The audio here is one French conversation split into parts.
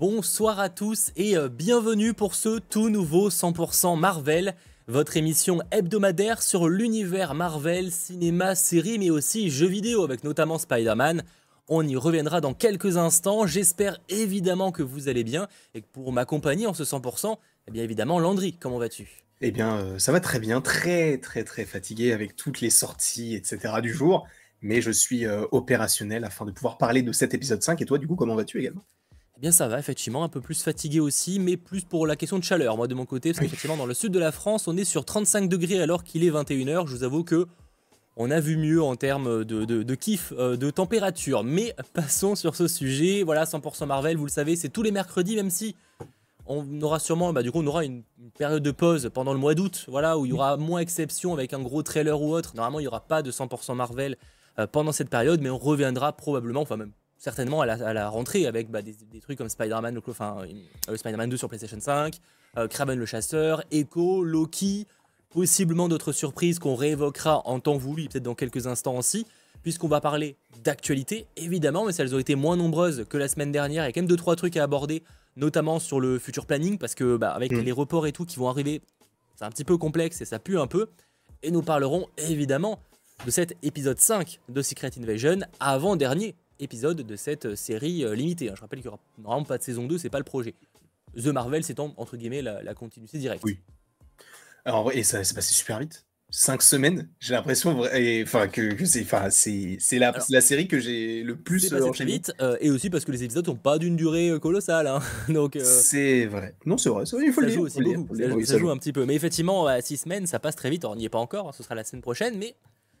Bonsoir à tous et euh, bienvenue pour ce tout nouveau 100% Marvel, votre émission hebdomadaire sur l'univers Marvel, cinéma, séries mais aussi jeux vidéo avec notamment Spider-Man. On y reviendra dans quelques instants, j'espère évidemment que vous allez bien et que pour m'accompagner en ce 100%, eh bien évidemment Landry, comment vas-tu? Eh bien euh, ça va très bien, très très très fatigué avec toutes les sorties etc. du jour, mais je suis euh, opérationnel afin de pouvoir parler de cet épisode 5 et toi du coup comment vas-tu également? Eh bien ça va, effectivement, un peu plus fatigué aussi, mais plus pour la question de chaleur, moi de mon côté, parce qu'effectivement dans le sud de la France, on est sur 35 degrés alors qu'il est 21h, je vous avoue que on a vu mieux en termes de, kiff, euh, de température, mais passons sur ce sujet, voilà 100% Marvel, vous le savez, c'est tous les mercredis, même si on aura sûrement, bah, du coup on aura une, période de pause pendant le mois d'août, voilà, où il y aura moins exception avec un gros trailer ou autre, normalement il n'y aura pas de 100% Marvel euh, pendant cette période, mais on reviendra probablement, enfin même certainement à la, rentrée avec bah, des, trucs comme Spider-Man, enfin, euh, Spider-Man 2 sur PlayStation 5, euh, Kraven le chasseur, Echo, Loki, possiblement d'autres surprises qu'on réévoquera en temps voulu, peut-être dans quelques instants aussi, puisqu'on va parler d'actualité, évidemment, mais si elles ont été moins nombreuses que la semaine dernière, il y a quand même 2-3 trucs à aborder, notamment sur le futur planning, parce que bah, avec mm. les reports et tout qui vont arriver, c'est un petit peu complexe et ça pue un peu, et nous parlerons évidemment de cet épisode 5 de Secret Invasion, avant-dernier épisode de cette euh, série euh, limitée. Hein. Je rappelle qu'il n'y aura normalement pas de saison 2, c'est pas le projet. The Marvel, c'est entre guillemets la, continuité directe. Oui. Alors, et ça s'est passé super vite. Cinq semaines, j'ai l'impression, enfin que, c'est, enfin c'est, la, la, série que j'ai le plus euh, passé vite, et aussi parce que les épisodes n'ont pas d'une durée colossale, hein. donc. C'est vrai. Non, c'est vrai. il faut ça le joue aussi beaucoup. ça, joue, un petit peu, mais effectivement, à six semaines, ça passe très vite. On n'y est pas encore, hein, ce sera la semaine prochaine, mais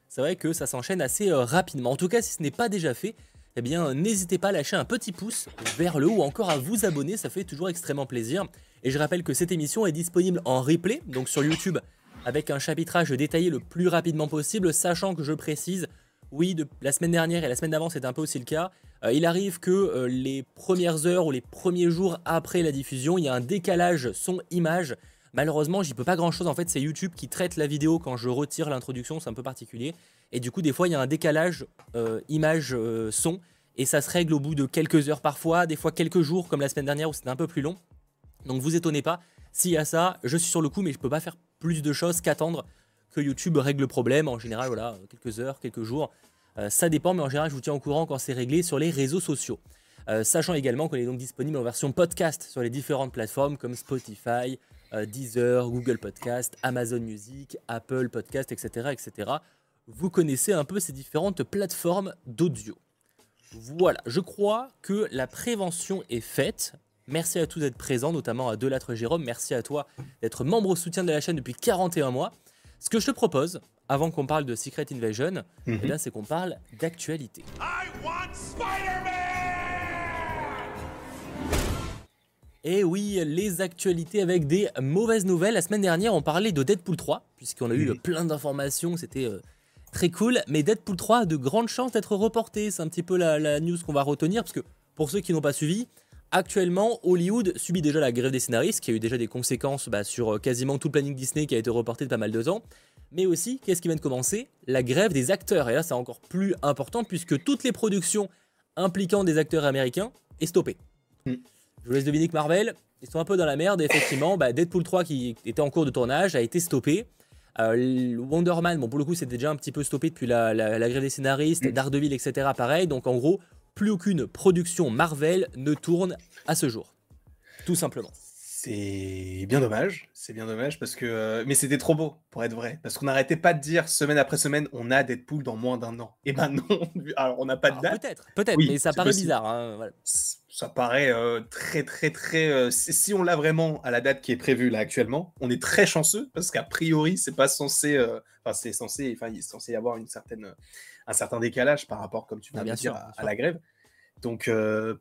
c'est vrai que ça s'enchaîne assez rapidement. En tout cas, si ce n'est pas déjà fait, eh bien n'hésitez pas à lâcher un petit pouce vers le haut ou encore à vous abonner, ça fait toujours extrêmement plaisir. Et je rappelle que cette émission est disponible en replay, donc sur YouTube, avec un chapitrage détaillé le plus rapidement possible, sachant que je précise, oui, la semaine dernière et la semaine d'avant c'était un peu aussi le cas, euh, il arrive que euh, les premières heures ou les premiers jours après la diffusion, il y a un décalage son-image. Malheureusement, j'y peux pas grand chose. En fait, c'est YouTube qui traite la vidéo quand je retire l'introduction, c'est un peu particulier. Et du coup, des fois, il y a un décalage euh, image-son. Euh, et ça se règle au bout de quelques heures parfois, des fois quelques jours, comme la semaine dernière où c'était un peu plus long. Donc vous étonnez pas. S'il y a ça, je suis sur le coup, mais je peux pas faire plus de choses qu'attendre que YouTube règle le problème. En général, voilà, quelques heures, quelques jours. Euh, ça dépend, mais en général, je vous tiens au courant quand c'est réglé sur les réseaux sociaux. sachant également qu'on est donc disponible en version podcast sur les différentes plateformes comme Spotify, Deezer, Google Podcast, Amazon Music, Apple Podcast, etc., etc vous connaissez un peu ces différentes plateformes d'audio. Voilà, je crois que la prévention est faite. Merci à tous d'être présents, notamment à Delattre Jérôme. Merci à toi d'être membre au soutien de la chaîne depuis 41 mois. Ce que je te propose, avant qu'on parle de Secret Invasion, mhm. eh c'est qu'on parle d'actualité. Et oui, les actualités avec des mauvaises nouvelles. La semaine dernière, on parlait de Deadpool 3, puisqu'on a eu plein d'informations. C'était euh, très cool. Mais Deadpool 3 a de grandes chances d'être reporté. C'est un petit peu la, news qu'on va retenir. Parce que pour ceux qui n'ont pas suivi, actuellement, Hollywood subit déjà la grève des scénaristes, qui a eu déjà des conséquences bah, sur euh, quasiment tout le planning Disney qui a été reporté de pas mal de temps. Mais aussi, qu'est-ce qui vient de commencer? La grève des acteurs. Et là, c'est encore plus important puisque toutes les productions impliquant des acteurs américains est stoppée. Hmm. Je vous laisse deviner que Marvel, ils sont un peu dans la merde. Et effectivement, bah, Deadpool 3, qui était en cours de tournage, a été stoppé. Euh, Wonder Man, bon pour le coup c'était déjà un petit peu stoppé depuis la, grève des scénaristes, mm. Daredevil, etc. Pareil, donc en gros, plus aucune production Marvel ne tourne à ce jour. Tout simplement. C'est bien dommage, c'est bien dommage parce que. Euh, mais c'était trop beau pour être vrai. Parce qu'on n'arrêtait pas de dire semaine après semaine, on a Deadpool dans moins d'un an. Et ben non, alors on n'a pas de date. Peut-être, peut-être, mais ça paraît bizarre. Hein, ça paraît euh, très, très, très. Euh, si on l'a vraiment à la date qui est prévue là actuellement, on est très chanceux parce qu'a priori, c'est pas censé. Enfin, c'est censé. Enfin, il est censé y avoir une certaine, un certain décalage par rapport, comme tu viens ah, de dire, à, la grève. Donc,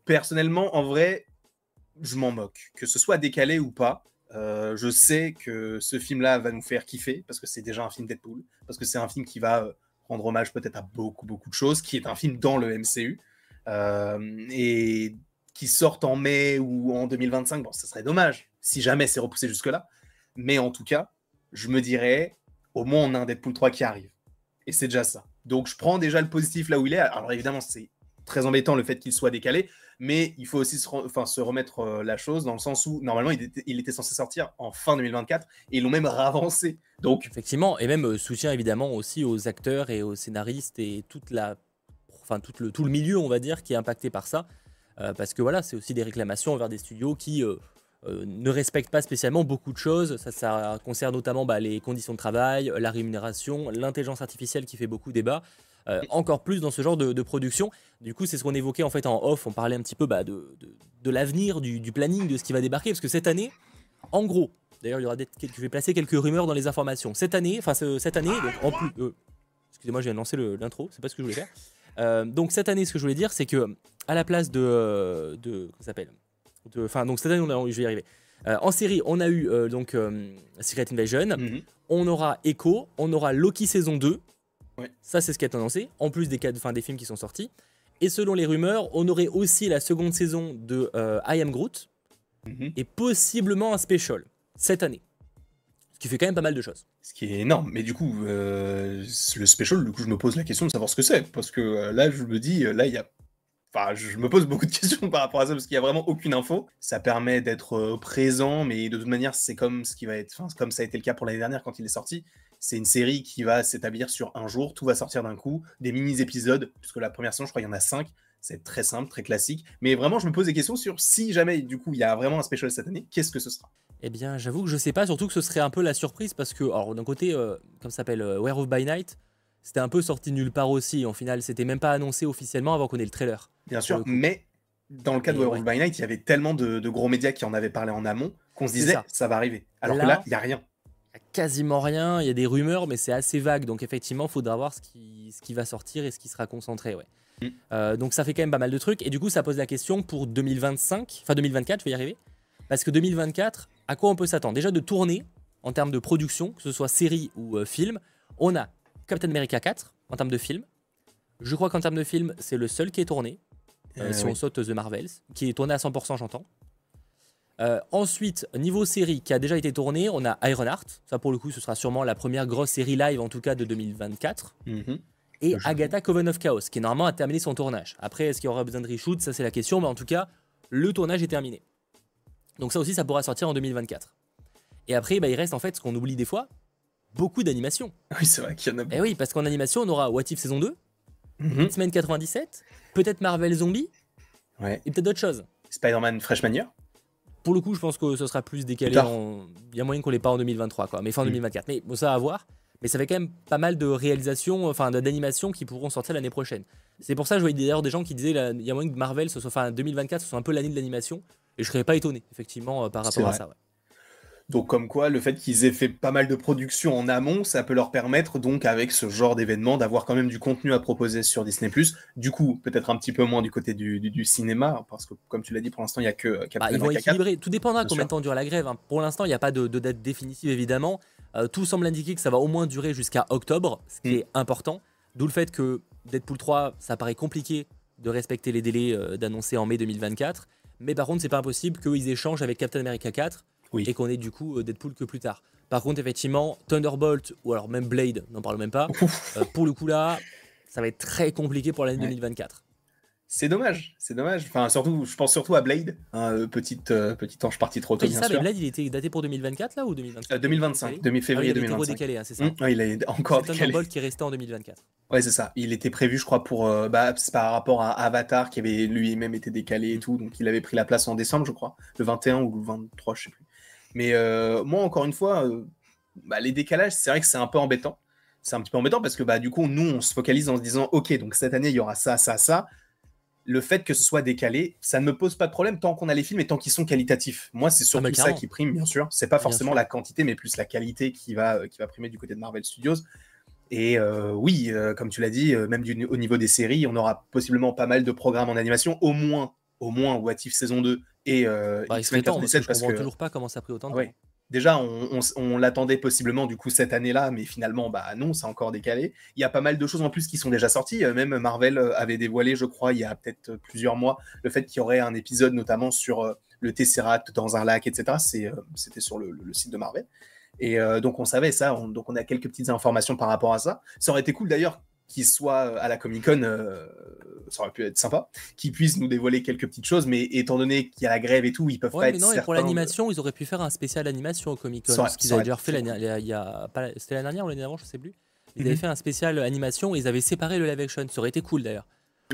personnellement, en vrai, je m'en moque. Que ce soit décalé ou pas, euh, je sais que ce film-là va nous faire kiffer parce que c'est déjà un film Deadpool, parce que c'est un film qui va euh, rendre hommage peut-être à beaucoup, beaucoup de choses, qui est un film dans le MCU. Euh, et qui sorte en mai ou en 2025, bon, ça serait dommage si jamais c'est repoussé jusque-là. Mais en tout cas, je me dirais, au moins on a un Deadpool 3 qui arrive. Et c'est déjà ça. Donc je prends déjà le positif là où il est. Alors évidemment, c'est très embêtant le fait qu'il soit décalé, mais il faut aussi se, remettre euh, la chose dans le sens où normalement il était, il était censé sortir en fin 2024 et ils l'ont même ravancé. Donc effectivement, et même euh, soutien évidemment aussi aux acteurs et aux scénaristes et toute la, enfin tout le tout le milieu on va dire qui est impacté par ça, euh, parce que voilà c'est aussi des réclamations envers des studios qui ne respectent pas spécialement beaucoup de choses. Ça, ça concerne notamment bah, les conditions de travail, la rémunération, l'intelligence artificielle qui fait beaucoup débat. Euh, encore plus dans ce genre de, production. Du coup, c'est ce qu'on évoquait en fait en off. On parlait un petit peu bah, de, de, l'avenir, du, planning, de ce qui va débarquer. Parce que cette année, en gros, d'ailleurs, il y aura je vais placer quelques rumeurs dans les informations. Cette année, enfin cette année, donc en plus, euh, excusez-moi, j'ai lancé l'intro, c'est pas ce que je voulais faire. Euh, donc cette année, ce que je voulais dire, c'est que à la place de, de comment s'appelle, enfin donc cette année, on a, je vais y arriver. en série, on a eu donc Secret Invasion, mhm. on aura Echo, on aura Loki saison 2, ça, c'est ce qui est annoncé, en plus des, des films qui sont sortis. Et selon les rumeurs, on aurait aussi la seconde saison de euh, I Am Groot mhm. et possiblement un special cette année. Ce qui fait quand même pas mal de choses. Ce qui est énorme. Mais du coup, euh, le special, du coup, je me pose la question de savoir ce que c'est. Parce que euh, là, je me dis, là, il y a. Enfin, je me pose beaucoup de questions par rapport à ça parce qu'il n'y a vraiment aucune info. Ça permet d'être présent, mais de toute manière, c'est comme ce qui va être, comme ça a été le cas pour l'année dernière quand il est sorti. C'est une série qui va s'établir sur un jour, tout va sortir d'un coup, des mini-épisodes, puisque la première saison, je crois, il y en a cinq. C'est très simple, très classique. Mais vraiment, je me pose des questions sur si jamais, du coup, il y a vraiment un special cette année, qu'est-ce que ce sera? Eh bien, j'avoue que je sais pas, surtout que ce serait un peu la surprise, parce que, d'un côté, euh, comme ça s'appelle, euh, Werewolf by Night, c'était un peu sorti nulle part aussi. En final, c'était même pas annoncé officiellement avant qu'on ait le trailer. Bien sûr, mais dans le cas de Werewolf by Night, il y avait tellement de, gros médias qui en avaient parlé en amont qu'on se disait ça. va arriver. Alors que là, il n'y a rien quasiment rien. Il y a des rumeurs, mais c'est assez vague. Donc effectivement, il faudra voir ce qui, ce qui va sortir et ce qui sera concentré. Ouais. Mm. Euh, donc ça fait quand même pas mal de trucs. Et du coup, ça pose la question pour 2025, enfin 2024, je vais y arriver. Parce que 2024, à quoi on peut s'attendre? Déjà de tourner en termes de production, que ce soit série ou euh, film. On a Captain America 4 en termes de film. Je crois qu'en termes de film, c'est le seul qui est tourné. Euh, si on saute The Marvels, qui est tourné à 100%, j'entends. Euh, ensuite, niveau série qui a déjà été tournée, on a Ironheart. Ça, pour le coup, ce sera sûrement la première grosse série live, en tout cas de 2024. Mhm. Et Agatha Coven of Chaos, qui normalement a terminé son tournage. Après, est-ce qu'il y aura besoin de reshoot? Ça, c'est la question. Mais en tout cas, le tournage est terminé. Donc, ça aussi, ça pourra sortir en 2024. Et après, bah, il reste en fait ce qu'on oublie des fois beaucoup d'animations. Oui, c'est vrai qu'il y en a beaucoup. Et oui, parce qu'en animation, on aura What If saison 2, mm X-Men 97, peut-être Marvel Zombie, ouais. et peut-être d'autres choses. Spider-Man Freshman Year pour le coup, je pense que ce sera plus décalé. Il y a moyen qu'on l'ait pas en 2023, quoi, mais fin 2024. Mm. Mais bon, ça à voir. Mais ça fait quand même pas mal de réalisations, enfin d'animations qui pourront sortir l'année prochaine. C'est pour ça que je voyais d'ailleurs des gens qui disaient il y a moyen que Marvel, ce soit, enfin 2024, ce soit un peu l'année de l'animation. Et je serais pas étonné, effectivement, euh, par rapport à ça. Ouais. Donc comme quoi, le fait qu'ils aient fait pas mal de production en amont, ça peut leur permettre donc avec ce genre d'événement d'avoir quand même du contenu à proposer sur Disney+. Du coup, peut-être un petit peu moins du côté du, cinéma, parce que comme tu l'as dit, pour l'instant, il n'y a que bah, Ils vont équilibrer. Tout dépendra combien de temps dure la grève. Hein. Pour l'instant, il n'y a pas de, date définitive, évidemment. Euh, tout semble indiquer que ça va au moins durer jusqu'à octobre, ce qui mm. est important. D'où le fait que Deadpool 3, ça paraît compliqué de respecter les délais euh, d'annoncer en mai 2024. Mais par contre, c'est pas impossible qu'ils échangent avec Captain America 4 et qu'on ait du coup euh, Deadpool que plus tard. Par contre, effectivement, Thunderbolt ou alors même Blade, n'en parle même pas. Euh, pour le coup là, ça va être très compliqué pour l'année 2024. C'est dommage, c'est dommage. Enfin, surtout, je pense surtout à Blade, hein, euh, petite, petite ange partie trop tôt. bien ça, Blade, il était daté pour 2024 là ou 2025 2025, demi-février ah, il 2025. décalé, hein, c'est ça. Mmh, il est encore décalé. Thunderbolt qui est resté en 2024. Ouais, c'est ça. Il était prévu, je crois, pour bah, par rapport à Avatar qui avait lui-même été décalé et mmh. tout, donc il avait pris la place en décembre, je crois, le 21 ou le 23, je sais plus. Mais euh, moi, encore une fois, euh, bah, les décalages, c'est vrai que c'est un peu embêtant. C'est un petit peu embêtant parce que bah, du coup, nous, on se focalise en se disant, OK, donc cette année, il y aura ça, ça, ça. Le fait que ce soit décalé, ça ne me pose pas de problème tant qu'on a les films et tant qu'ils sont qualitatifs. Moi, c'est surtout ah, ça qui prime, bien sûr. C'est pas forcément la quantité, mais plus la qualité qui va, euh, qui va primer du côté de Marvel Studios. Et oui, comme tu l'as dit, même au niveau des séries, on aura possiblement pas mal de programmes en animation, au moins, au moins What If saison 2 et euh, bah, X-Men parce que toujours pas comment ça a pris autant de temps. Déjà, on, l'attendait possiblement du coup cette année-là, mais finalement, bah non, c'est encore décalé. Il y a pas mal de choses en plus qui sont déjà sorties. Euh, même Marvel euh, avait dévoilé, je crois, il y a peut-être plusieurs mois, le fait qu'il y aurait un épisode notamment sur euh, le Tesseract dans un lac, etc. C'était sur le, site de Marvel. Et donc on savait ça, donc on a quelques petites informations par rapport à ça. Ça aurait été cool d'ailleurs qui soit à la Comic Con, ça aurait pu être sympa, qu'ils puissent nous dévoiler quelques petites choses, mais étant donné qu'il y a la grève et tout, ils peuvent pas être. Non, et pour l'animation, ils auraient pu faire un spécial animation au Comic Con, ce qu'ils avaient déjà fait l'année C'était l'année dernière ou l'année avant, je sais plus. Ils avaient mhm. fait un spécial animation et ils avaient séparé le live action. Ça aurait été cool d'ailleurs.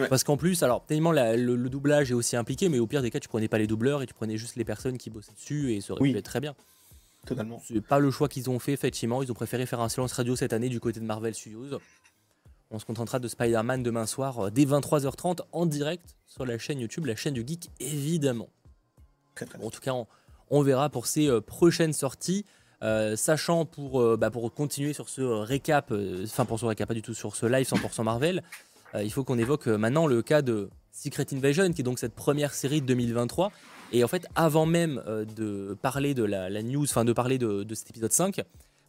Parce qu'en plus, alors, tellement le, doublage est aussi impliqué, mais au pire des cas, tu prenais pas les doubleurs et tu prenais juste les personnes qui bossaient dessus et ça aurait pu être très bien. Totalement. C'est pas le choix qu'ils ont fait, effectivement. Ils ont préféré faire un silence radio cette année du côté de Marvel Studios. On se contentera de Spider-Man demain soir euh, dès 23h30 en direct sur la chaîne YouTube, la chaîne du Geek, évidemment. en tout cas, on, verra pour ces euh, prochaines sorties. Euh, sachant pour, bah, pour continuer sur ce récap, enfin pour ce récap, pas du tout sur ce live 100% Marvel, il faut qu'on évoque maintenant le cas de Secret Invasion, qui est donc cette première série de 2023. Et en fait, avant même de parler de la, news, enfin de parler de, de, cet épisode 5,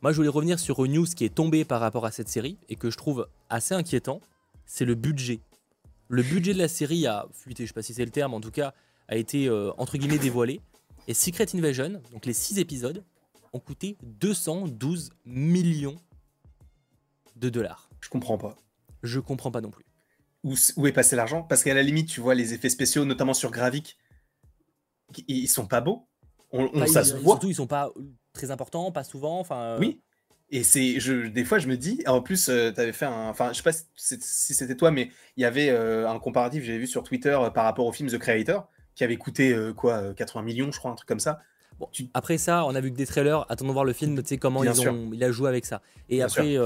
moi, je voulais revenir sur une news qui est tombée par rapport à cette série et que je trouve assez inquiétant. C'est le budget. Le budget de la série a fuité, je sais pas si c'est le terme, en tout cas, a été euh, entre guillemets dévoilé. Et Secret Invasion, donc les 6 épisodes, ont coûté 212 millions de dollars. Je comprends pas. Je comprends pas non plus. Où, où est passé l'argent? Parce qu'à la limite, tu vois, les effets spéciaux, notamment sur Gravik, ils sont pas beaux. On, bah, ça se voit. Surtout, ils sont pas très importants, pas souvent. Enfin. Euh. Oui. Et c'est, je, des fois, je me dis, en plus, euh, tu avais fait un, enfin, je sais pas si c'était toi, mais il y avait euh, un comparatif, j'avais vu sur Twitter par rapport au film The Creator, qui avait coûté quoi, 80 millions, je crois, un truc comme ça. Bon, Après ça, on a vu que des trailers. Attendons voir le film, tu sais comment ils ont, il a joué avec ça. Et après,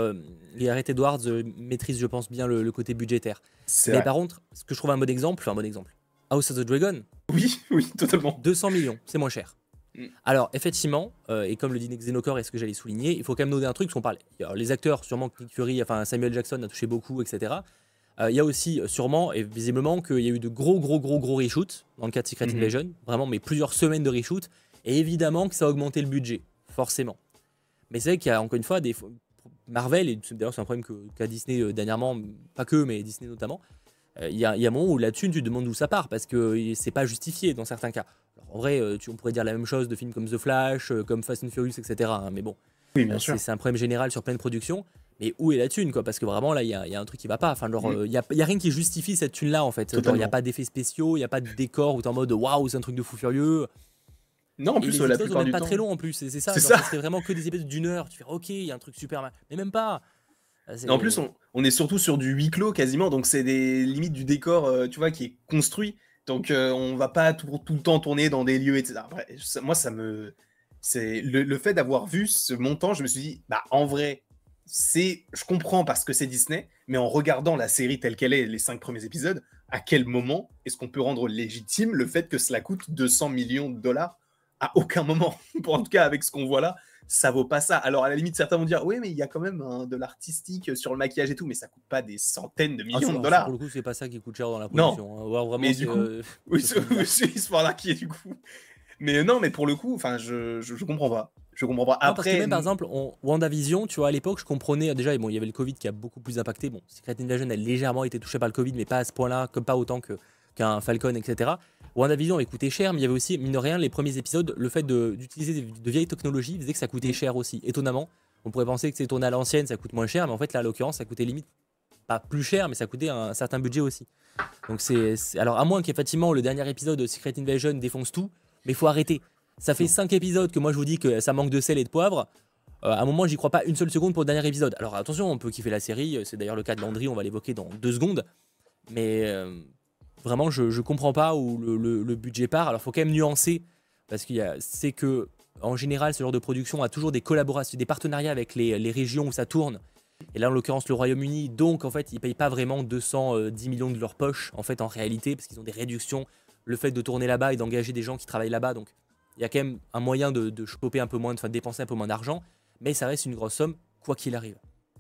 Gareth Edwards maîtrise, je pense, bien le, côté budgétaire. Mais par contre, ce que je trouve un bon exemple, un bon exemple, House of the Dragon. Oui, oui, totalement. 200 millions, c'est moins cher. Mm. Alors, effectivement, euh, et comme le dit Xenocor et ce que j'allais souligner, il faut quand même noter un truc, parce qu'on parle. les acteurs, sûrement Nick Fury, enfin Samuel Jackson a touché beaucoup, etc. Euh, il y a aussi, euh, sûrement, et visiblement, qu'il y a eu de gros, gros, gros, gros reshoots dans le cas de Secret mm-hmm. Invasion, vraiment, mais plusieurs semaines de reshoots, et évidemment que ça a augmenté le budget, forcément. Mais c'est vrai qu'il y a encore une fois des. Marvel, et d'ailleurs c'est un problème qu'a Disney dernièrement, pas que, mais Disney notamment, il y, a, un moment où la thune, tu te demandes d'où ça part, parce que c'est pas justifié dans certains cas en vrai, euh, tu, on pourrait dire la même chose de films comme The Flash, euh, comme Fast and Furious, etc. Hein, mais bon, oui, bien euh, sûr. c'est un problème général sur plein de productions. Mais où est la thune, quoi? Parce que vraiment, là, il y, a, un truc qui va pas. Enfin, il n'y a, y a, rien qui justifie cette thune-là, en fait. Il n'y a pas d'effets spéciaux, il n'y a pas de décor où tu en mode waouh, c'est un truc de fou furieux. Non, en plus, la plupart du pas très long en plus, c'est ça. C'est vraiment que des épisodes d'une heure. Tu fais ok, il y a un truc super. Mais même pas. En plus, on, est surtout sur du huis clos quasiment, donc c'est des limites du décor, tu vois, qui est construit. Donc, euh, on va pas tout, tout, le temps tourner dans des lieux, etc. moi, ça me. C'est le, fait d'avoir vu ce montant, je me suis dit, bah, en vrai, c'est. Je comprends parce que c'est Disney, mais en regardant la série telle qu'elle est, les cinq premiers épisodes, à quel moment est-ce qu'on peut rendre légitime le fait que cela coûte 200 millions de dollars? À aucun moment. En tout cas, avec ce qu'on voit là, ça vaut pas ça. Alors, à la limite, certains vont dire, oui, mais il y a quand même de l'artistique sur le maquillage et tout, mais ça coûte pas des centaines de ah, millions de dollars. Pour le coup, c'est pas ça qui coûte cher dans la production. Non, hein. vraiment, mais du coup, euh, oui, ce qui est du coup. Mais non, mais pour le coup, enfin, je, je, comprends pas. Je comprends pas. Après, même par exemple, on, WandaVision, tu vois, à l'époque, je comprenais déjà. Bon, il y avait le Covid qui a beaucoup plus impacté. Bon, Secret Invasion a légèrement été touché par le Covid, mais pas à ce point-là, comme pas autant que qu'un Falcon, etc. WandaVision avait coûté cher, mais il y avait aussi, mine de rien, les premiers épisodes, le fait d'utiliser de, vieilles technologies faisait que ça coûtait cher aussi. Étonnamment, on pourrait penser que c'est tourné à l'ancienne, ça coûte moins cher, mais en fait, là, à l'occurrence, ça coûtait limite pas plus cher, mais ça coûtait un, certain budget aussi. Donc c'est. Alors, à moins qu'effectivement, le dernier épisode de Secret Invasion défonce tout, mais il faut arrêter. Ça fait 5 épisodes que moi je vous dis que ça manque de sel et de poivre. Euh, à un moment, j'y crois pas une seule seconde pour le dernier épisode. Alors attention, on peut kiffer la série, c'est d'ailleurs le cas de Landry, on va l'évoquer dans deux secondes. Mais euh, Vraiment, je, ne comprends pas où le, budget part. Alors, il faut quand même nuancer, parce qu'il c'est que, en général, ce genre de production a toujours des collaborations, des partenariats avec les, régions où ça tourne. Et là, en l'occurrence, le Royaume-Uni, donc, en fait, ils payent pas vraiment 210 millions de leur poche, en fait, en réalité, parce qu'ils ont des réductions. Le fait de tourner là-bas et d'engager des gens qui travaillent là-bas, donc, il y a quand même un moyen de, de choper un peu moins, de, dépenser un peu moins d'argent, mais ça reste une grosse somme, quoi qu'il arrive.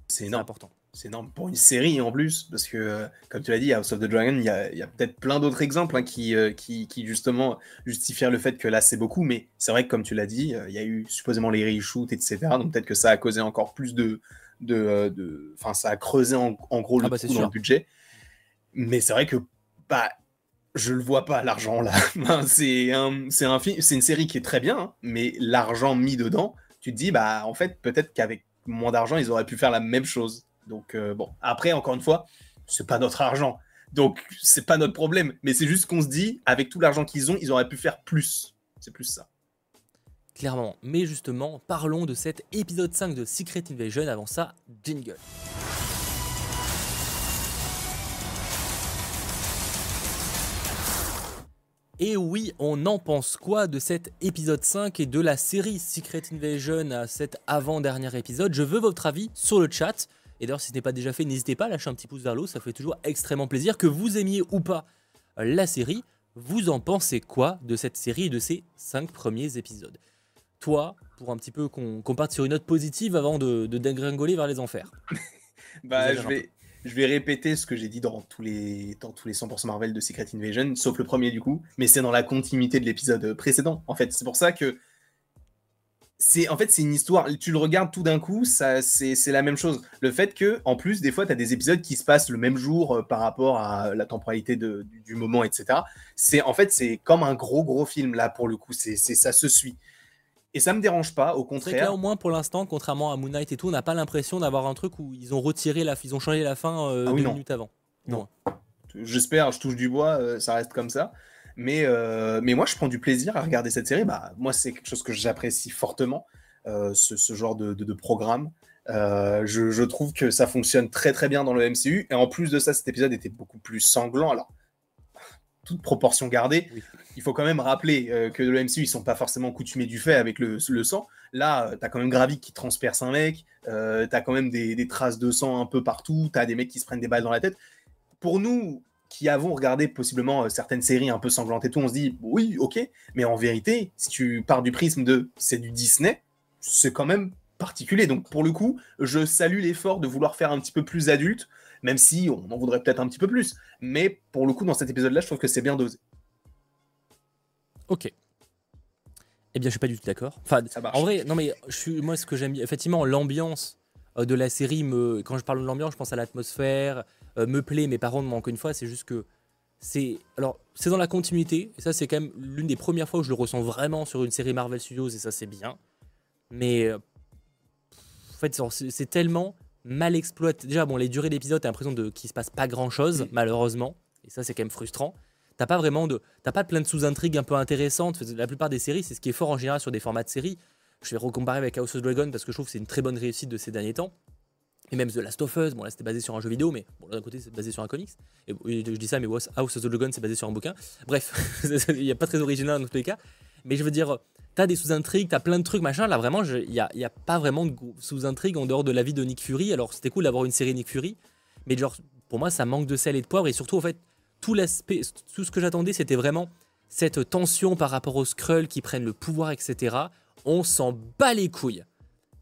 C'est important c'est énorme pour une série en plus, parce que, euh, comme tu l'as dit, House of the Dragon, il y a, peut-être plein d'autres exemples hein, euh, qui, qui, justement justifient le fait que là c'est beaucoup, mais c'est vrai que comme tu l'as dit, euh, il y a eu supposément les reshoots, etc. Donc peut-être que ça a causé encore plus de. de, enfin, ça a creusé en, gros le ah bah, trou dans le budget. Mais c'est vrai que bah, je le vois pas l'argent là. c'est un, un une série qui est très bien, hein, mais l'argent mis dedans, tu te dis bah en fait peut-être qu'avec moins d'argent ils auraient pu faire la même chose Donc bon, après encore une fois, c'est pas notre argent. Donc c'est pas notre problème, mais c'est juste qu'on se dit avec tout l'argent qu'ils ont, ils auraient pu faire plus. C'est plus ça. Clairement, mais justement, parlons de cet épisode 5 de Secret Invasion. Avant ça, jingle. Et oui, on en pense quoi de cet épisode 5 et de la série Secret Invasion à cet avant-dernier épisode? Je veux votre avis sur le chat. Et d'ailleurs, si ce n'est pas déjà fait, n'hésitez pas à lâcher un petit pouce vers le haut, ça fait toujours extrêmement plaisir. Que vous aimiez ou pas la série, vous en pensez quoi de cette série et de ces 5 premiers épisodes? Toi, pour un petit peu qu'on parte sur une note positive avant de, de dégringoler vers les enfers. bah, je vais, je vais répéter ce que j'ai dit dans tous les dans tous les 100% Marvel de Secret Invasion, sauf le premier du coup, mais c'est dans la continuité de l'épisode précédent. En fait, c'est pour ça que c'est en fait c'est une histoire. Tu le regardes tout d'un coup, ça c'est la même chose. Le fait que en plus des fois tu as des épisodes qui se passent le même jour euh, par rapport à la temporalité de, du, moment, etc. C'est en fait c'est comme un gros gros film là pour le coup. C'est ça se suit. Et ça me dérange pas, au contraire. Là, au moins pour l'instant, contrairement à Moon Knight et tout, on n'a pas l'impression d'avoir un truc où ils ont retiré la, ils ont changé la fin euh, ah deux minutes avant. Non. J'espère, je touche du bois, euh, ça reste comme ça. Mais, euh, mais moi, je prends du plaisir à regarder cette série. Bah, moi, c'est quelque chose que j'apprécie fortement, ce, ce, genre de, de, programme. Je, je, trouve que ça fonctionne très très bien dans le MCU. Et en plus de ça, cet épisode était beaucoup plus sanglant. Alors, toute proportion gardée, il faut quand même rappeler euh, que le MCU, ils sont pas forcément coutumés du fait avec le, sang. Là, euh, tu as quand même Gravik qui transperce un mec, euh, tu as quand même des, traces de sang un peu partout, tu as des mecs qui se prennent des balles dans la tête. Pour nous, qui avons regardé possiblement certaines séries un peu sanglantes et tout, on se dit oui, ok, mais en vérité, si tu pars du prisme de c'est du Disney, c'est quand même particulier. Donc pour le coup, je salue l'effort de vouloir faire un petit peu plus adulte, même si on en voudrait peut-être un petit peu plus. Mais pour le coup, dans cet épisode-là, je trouve que c'est bien dosé. Ok. Eh bien, je suis pas du tout d'accord. Enfin, en vrai, non mais je suis, moi, ce que j'aime, effectivement, l'ambiance euh, de la série me, quand je parle de l'ambiance, je pense à l'atmosphère, euh, me plaît. Mais par contre, encore une fois, c'est juste que c'est, alors, c'est dans la continuité. Et ça, c'est quand même l'une des premières fois où je le ressens vraiment sur une série Marvel Studios, et ça, c'est bien. Mais euh, en fait, c'est tellement mal exploité. Déjà, bon, les durées d'épisode, t'as l'impression de qu'il se passe pas grand chose, malheureusement. Et ça, c'est quand même frustrant. T'as pas vraiment de, t'as pas plein de sous-intrigues un peu intéressantes. La plupart des séries, c'est ce qui est fort en général sur des formats de séries. Je vais recomparer avec House of Dragon parce que je trouve que c'est une très bonne réussite de ces derniers temps. Et même The Last of Us, bon là c'était basé sur un jeu vidéo, mais d'un côté c'est basé sur un comics. Et je dis ça, mais House of the Dragon c'est basé sur un bouquin. Bref, il n'y a pas très original dans tous les cas. Mais je veux dire, t'as des sous-intrigues, t'as plein de trucs, machin. Là, vraiment, il n'y a, y a, pas vraiment de sous-intrigues en dehors de la vie de Nick Fury. Alors, c'était cool d'avoir une série Nick Fury, mais genre, pour moi, ça manque de sel et de poivre. Et surtout, en fait, tout l'aspect, tout ce que j'attendais, c'était vraiment cette tension par rapport aux Skrulls qui prennent le pouvoir, etc. On s'en bat les couilles.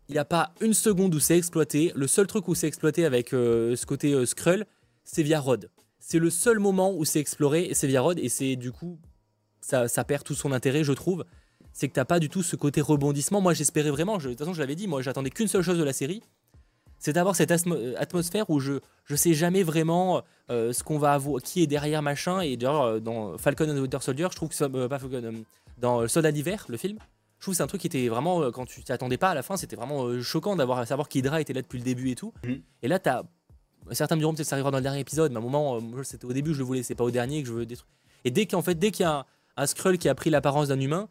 Il n'y a pas une seconde où c'est exploité. Le seul truc où c'est exploité avec euh, ce côté euh, Skrull, c'est via Rod. C'est le seul moment où c'est exploré, c'est via Rod, et c'est du coup, ça, perd tout son intérêt, je trouve c'est que t'as pas du tout ce côté rebondissement. Moi, j'espérais vraiment, de toute façon, je l'avais dit, moi, j'attendais qu'une seule chose de la série, c'est d'avoir cette euh, atmosphère où je je sais jamais vraiment ce qu'on va avoir, qui est derrière machin. Et d'ailleurs, dans Falcon and the Winter Soldier, je trouve que pas Falcon, dans Soldat d'hiver, le film, je trouve que c'est un truc qui était vraiment, quand tu t'y attendais pas à la fin, c'était vraiment choquant d'avoir savoir qu'Hydra était là depuis le début et tout. Mhm. Et là, t'as certains me diront peut-être ça arrivera dans le dernier épisode, mais à un moment, c'était au début, je le voulais, c'est pas au dernier que je veux détruire. Et dès qu'en fait, dès qu'il y a un, un Skrull qui a pris l'apparence d'un humain,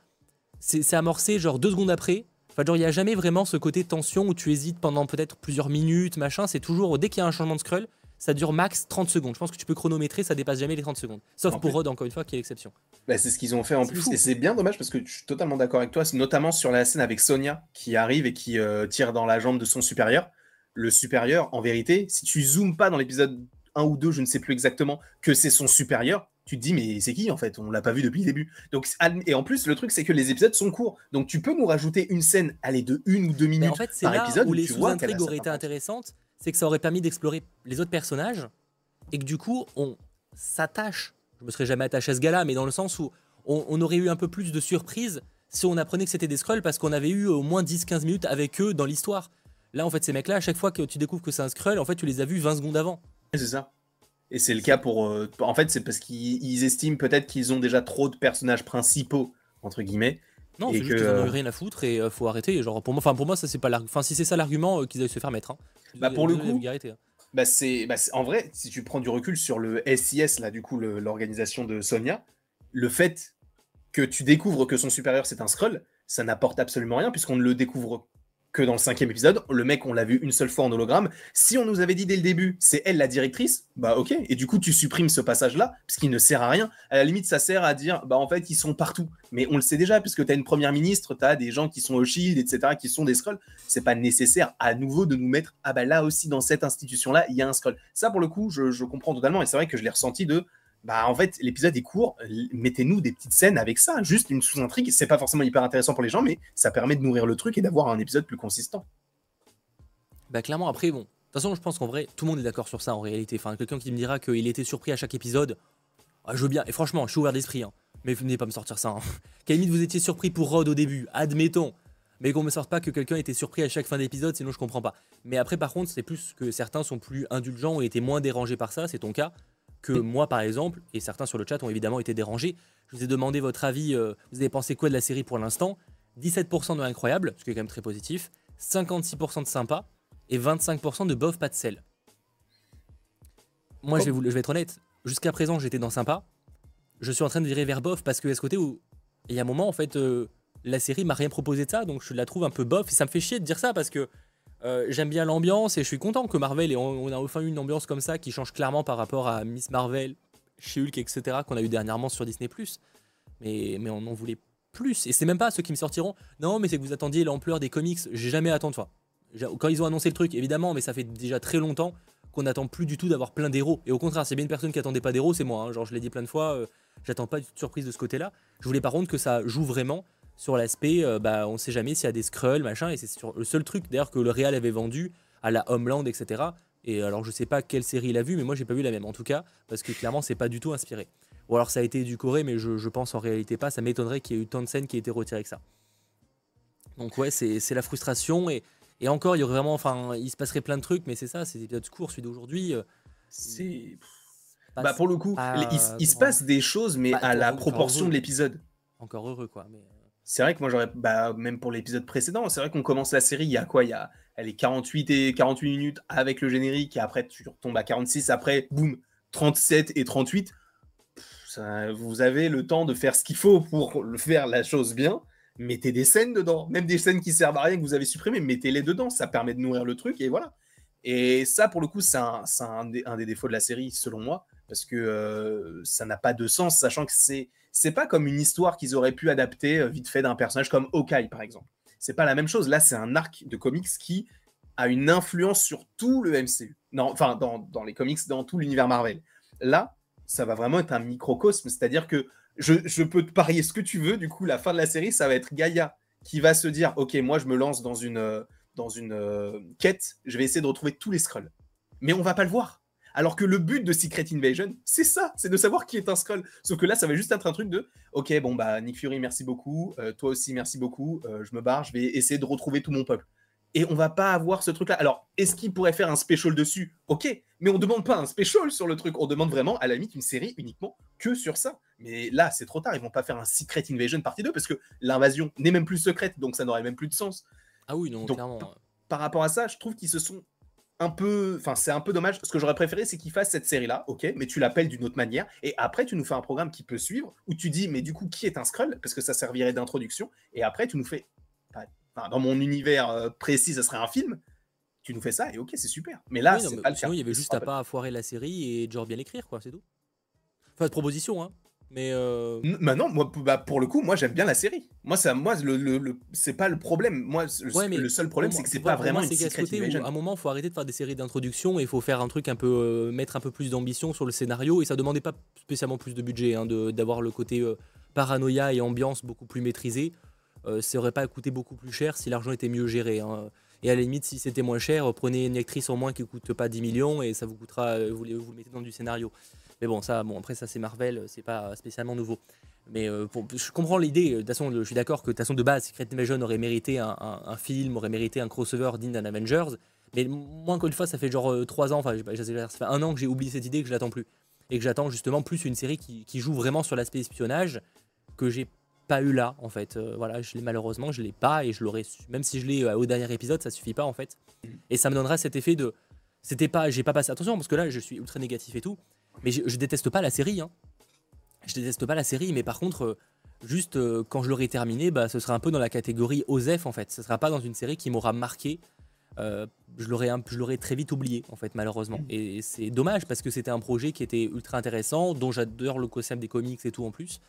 c'est amorcé genre deux secondes après. Enfin, genre, il n'y a jamais vraiment ce côté tension où tu hésites pendant peut-être plusieurs minutes, machin. C'est toujours, dès qu'il y a un changement de scroll, ça dure max 30 secondes. Je pense que tu peux chronométrer, ça dépasse jamais les 30 secondes. Sauf pour Rod, encore une fois, qui est l'exception. Bah, c'est ce qu'ils ont fait en plus. Et c'est bien dommage parce que je suis totalement d'accord avec toi, notamment sur la scène avec Sonia qui arrive et qui euh, tire dans la jambe de son supérieur. Le supérieur, en vérité, si tu zoomes pas dans l'épisode 1 ou 2, je ne sais plus exactement, que c'est son supérieur, tu te dis mais c'est qui en fait? On l'a pas vu depuis le début. Donc et en plus le truc c'est que les épisodes sont courts, donc tu peux nous rajouter une scène, allez de une ou deux minutes en fait, par là épisode où les sous-intrigues auraient été intéressantes, c'est que ça aurait permis d'explorer les autres personnages et que du coup on s'attache. Je me serais jamais attaché à ce gars-là, mais dans le sens où on, aurait eu un peu plus de surprise si on apprenait que c'était des scrolls parce qu'on avait eu au moins 10-15 minutes avec eux dans l'histoire. Là en fait ces mecs-là, à chaque fois que tu découvres que c'est un scroll, en fait tu les as vus 20 secondes avant. C'est ça. Et c'est le cas pour. Euh, en fait, c'est parce qu'ils estiment peut-être qu'ils ont déjà trop de personnages principaux, entre guillemets. Non, c'est juste qu'ils en ont rien à foutre et faut arrêter. Genre, pour moi, enfin, pour moi ça c'est pas Enfin, si c'est ça l'argument, qu'ils aillent se faire mettre. Hein. Bah, pour le coup, bah c'est bah en vrai, si tu prends du recul sur le SIS, là, du coup, l'organisation de Sonia, le fait que tu découvres que son supérieur c'est un scroll, ça n'apporte absolument rien puisqu'on ne le découvre que dans le cinquième épisode. Le mec, on l'a vu une seule fois en hologramme. Si on nous avait dit dès le début, c'est elle la directrice, bah ok. Et du coup, tu supprimes ce passage-là parce qu'il ne sert à rien. À la limite, ça sert à dire, bah en fait, ils sont partout. Mais on le sait déjà puisque tu as une première ministre, tu as des gens qui sont au Shield, etc., qui sont des scrolls. C'est pas nécessaire à nouveau de nous mettre, ah bah là aussi, dans cette institution-là, il y a un scroll. Ça, pour le coup, je, je comprends totalement. Et c'est vrai que je l'ai ressenti de bah en fait l'épisode est court, mettez-nous des petites scènes avec ça, juste une sous-intrigue, c'est pas forcément hyper intéressant pour les gens, mais ça permet de nourrir le truc et d'avoir un épisode plus consistant. Bah clairement après bon, de toute façon je pense qu'en vrai tout le monde est d'accord sur ça en réalité, enfin quelqu'un qui me dira qu'il était surpris à chaque épisode, ah, je veux bien, et franchement je suis ouvert d'esprit, hein. mais venez pas me sortir ça. Hein. Vous étiez surpris pour Rod au début, admettons, mais qu'on me sorte pas que quelqu'un était surpris à chaque fin d'épisode, sinon je comprends pas. Mais après par contre c'est plus que certains sont plus indulgents et étaient moins dérangés par ça, c'est ton cas que moi, par exemple, et certains sur le chat ont évidemment été dérangés. Je vous ai demandé votre avis, euh, vous avez pensé quoi de la série pour l'instant? 17% de incroyable, ce qui est quand même très positif, 56% de sympa et 25% de bof pas de sel. Moi, je, vais vous, je vais être honnête, jusqu'à présent, j'étais dans sympa. Je suis en train de virer vers bof parce que à ce côté où il y a un moment, en fait, euh, la série m'a rien proposé de ça, donc je la trouve un peu bof et ça me fait chier de dire ça parce que euh, j'aime bien l'ambiance et je suis content que Marvel ait on a enfin eu une ambiance comme ça qui change clairement par rapport à Miss Marvel, chez Hulk, etc. qu'on a eu dernièrement sur Disney+. Mais, mais on en voulait plus. Et c'est même pas ceux qui me sortiront. Non, mais c'est que vous attendiez l'ampleur des comics. J'ai jamais attendu. Quand ils ont annoncé le truc, évidemment, mais ça fait déjà très longtemps qu'on n'attend plus du tout d'avoir plein d'héros. Et au contraire, c'est bien une personne qui attendait pas d'héros, c'est moi. Hein. Genre, je l'ai dit plein de fois, euh, j'attends pas de surprise de ce côté-là. Je voulais par contre que ça joue vraiment sur l'aspect, euh, bah, on sait jamais s'il y a des scrolls, machin, et c'est sur le seul truc d'ailleurs que le Real avait vendu à la Homeland, etc. Et alors je sais pas quelle série il a vu, mais moi j'ai pas vu la même en tout cas, parce que clairement c'est pas du tout inspiré. Ou alors ça a été édulcoré, mais je, pense en réalité pas, ça m'étonnerait qu'il y ait eu tant de scènes qui aient été retirées que ça. Donc ouais, c'est la frustration, et, et, encore, il y aurait vraiment, enfin, il se passerait plein de trucs, mais c'est ça, c'est épisodes courts, celui d'aujourd'hui. Euh, c'est... Bah pour le coup, il, se passe des choses, mais à la proportion de l'épisode. Encore heureux, quoi. Mais... C'est vrai que moi j'aurais, bah, même pour l'épisode précédent, c'est vrai qu'on commence la série, il y a quoi? Il y a, elle est 48 et 48 minutes avec le générique, et après tu retombes à 46, après, boum, 37 et 38. vous avez le temps de faire ce qu'il faut pour faire la chose bien. Mettez des scènes dedans, même des scènes qui servent à rien que vous avez supprimées, mettez-les dedans, ça permet de nourrir le truc et voilà. Et ça, pour le coup, c'est un, un, des défauts de la série, selon moi, parce que euh, ça n'a pas de sens, sachant que c'est c'est pas comme une histoire qu'ils auraient pu adapter euh, vite fait d'un personnage comme Hawkeye, par exemple. C'est pas la même chose. Là, c'est un arc de comics qui a une influence sur tout le MCU. Enfin, dans, les comics, dans tout l'univers Marvel. Là, ça va vraiment être un microcosme, c'est-à-dire que je, peux te parier ce que tu veux. Du coup, la fin de la série, ça va être Gaïa qui va se dire Ok, moi, je me lance dans une, euh, euh, quête, je vais essayer de retrouver tous les Skrulls. Mais on va pas le voir. Alors que le but de Secret Invasion, c'est ça, c'est de savoir qui est un Skrull. Sauf que là, ça va juste être un truc de Ok, bon, bah, Nick Fury, merci beaucoup. Euh, toi aussi, merci beaucoup. Euh, je me barre, je vais essayer de retrouver tout mon peuple. Et on va pas avoir ce truc-là. Alors, est-ce qu'il pourrait faire un special dessus? Ok, mais on demande pas un special sur le truc. On demande vraiment, à la limite, une série uniquement que sur ça. Mais là, c'est trop tard. Ils vont pas faire un Secret Invasion partie 2 parce que l'invasion n'est même plus secrète, donc ça n'aurait même plus de sens. Ah oui, non, clairement. par rapport à ça, je trouve qu'ils se sont un peu, enfin c'est un peu dommage. Ce que j'aurais préféré, c'est qu'il fasse cette série-là, ok, mais tu l'appelles d'une autre manière, et après tu nous fais un programme qui peut suivre, où tu dis, mais du coup, qui est un Skrull? Parce que ça servirait d'introduction, et après tu nous fais, dans mon univers euh, précis, ça serait un film. Tu nous fais ça et ok, c'est super. Mais là, c'est pas le Sinon, il y avait juste à pas foirer la série et genre bien l'écrire, quoi, c'est tout. Enfin, de proposition, hein. Mais euh... bah non, moi, bah, pour le coup, moi j'aime bien la série. Moi, ça, moi, le, le, c'est pas le problème. Moi, le, seul problème, c'est que c'est pas vraiment une secret À un moment, il faut arrêter de faire des séries d'introduction et il faut faire un truc un peu, euh, mettre un peu plus d'ambition sur le scénario. Et ça demandait pas spécialement plus de budget, hein, d'avoir le côté euh, paranoïa et ambiance beaucoup plus maîtrisé. Euh, ça aurait pas coûté beaucoup plus cher si l'argent était mieux géré. Hein. Et à la limite, si c'était moins cher, prenez une actrice en moins qui coûte pas 10 millions et ça vous coûtera, vous, vous le mettez dans du scénario. Mais bon, ça, bon, après, ça, c'est Marvel, c'est pas spécialement nouveau. Mais euh, je comprends l'idée, de toute façon, je suis d'accord que de façon, de base, Secret Invasion aurait mérité un, film, aurait mérité un crossover digne Avengers. Mais moi, encore fois, ça fait genre 3 euh, ans, enfin, ça fait un an que j'ai oublié cette idée que je l'attends plus. Et que j'attends justement plus une série qui, joue vraiment sur l'aspect espionnage que j'ai pas eu là, en fait. Euh, voilà, je l'ai malheureusement, je l'ai pas et je l'aurais Même si je l'ai au dernier épisode, ça suffit pas, en fait. Et ça me donnera cet effet de c'était pas, j'ai pas passé attention parce que là, je suis ultra négatif et tout, mais je, je déteste pas la série. Hein. Je déteste pas la série, mais par contre, euh, juste euh, quand je l'aurai terminé, bah, ce sera un peu dans la catégorie OSEF en fait. Ce sera pas dans une série qui m'aura marqué. Euh, je l'aurais très vite oublié en fait malheureusement et, c'est dommage parce que c'était un projet qui était ultra intéressant dont j'adore le concept des comics et tout en plus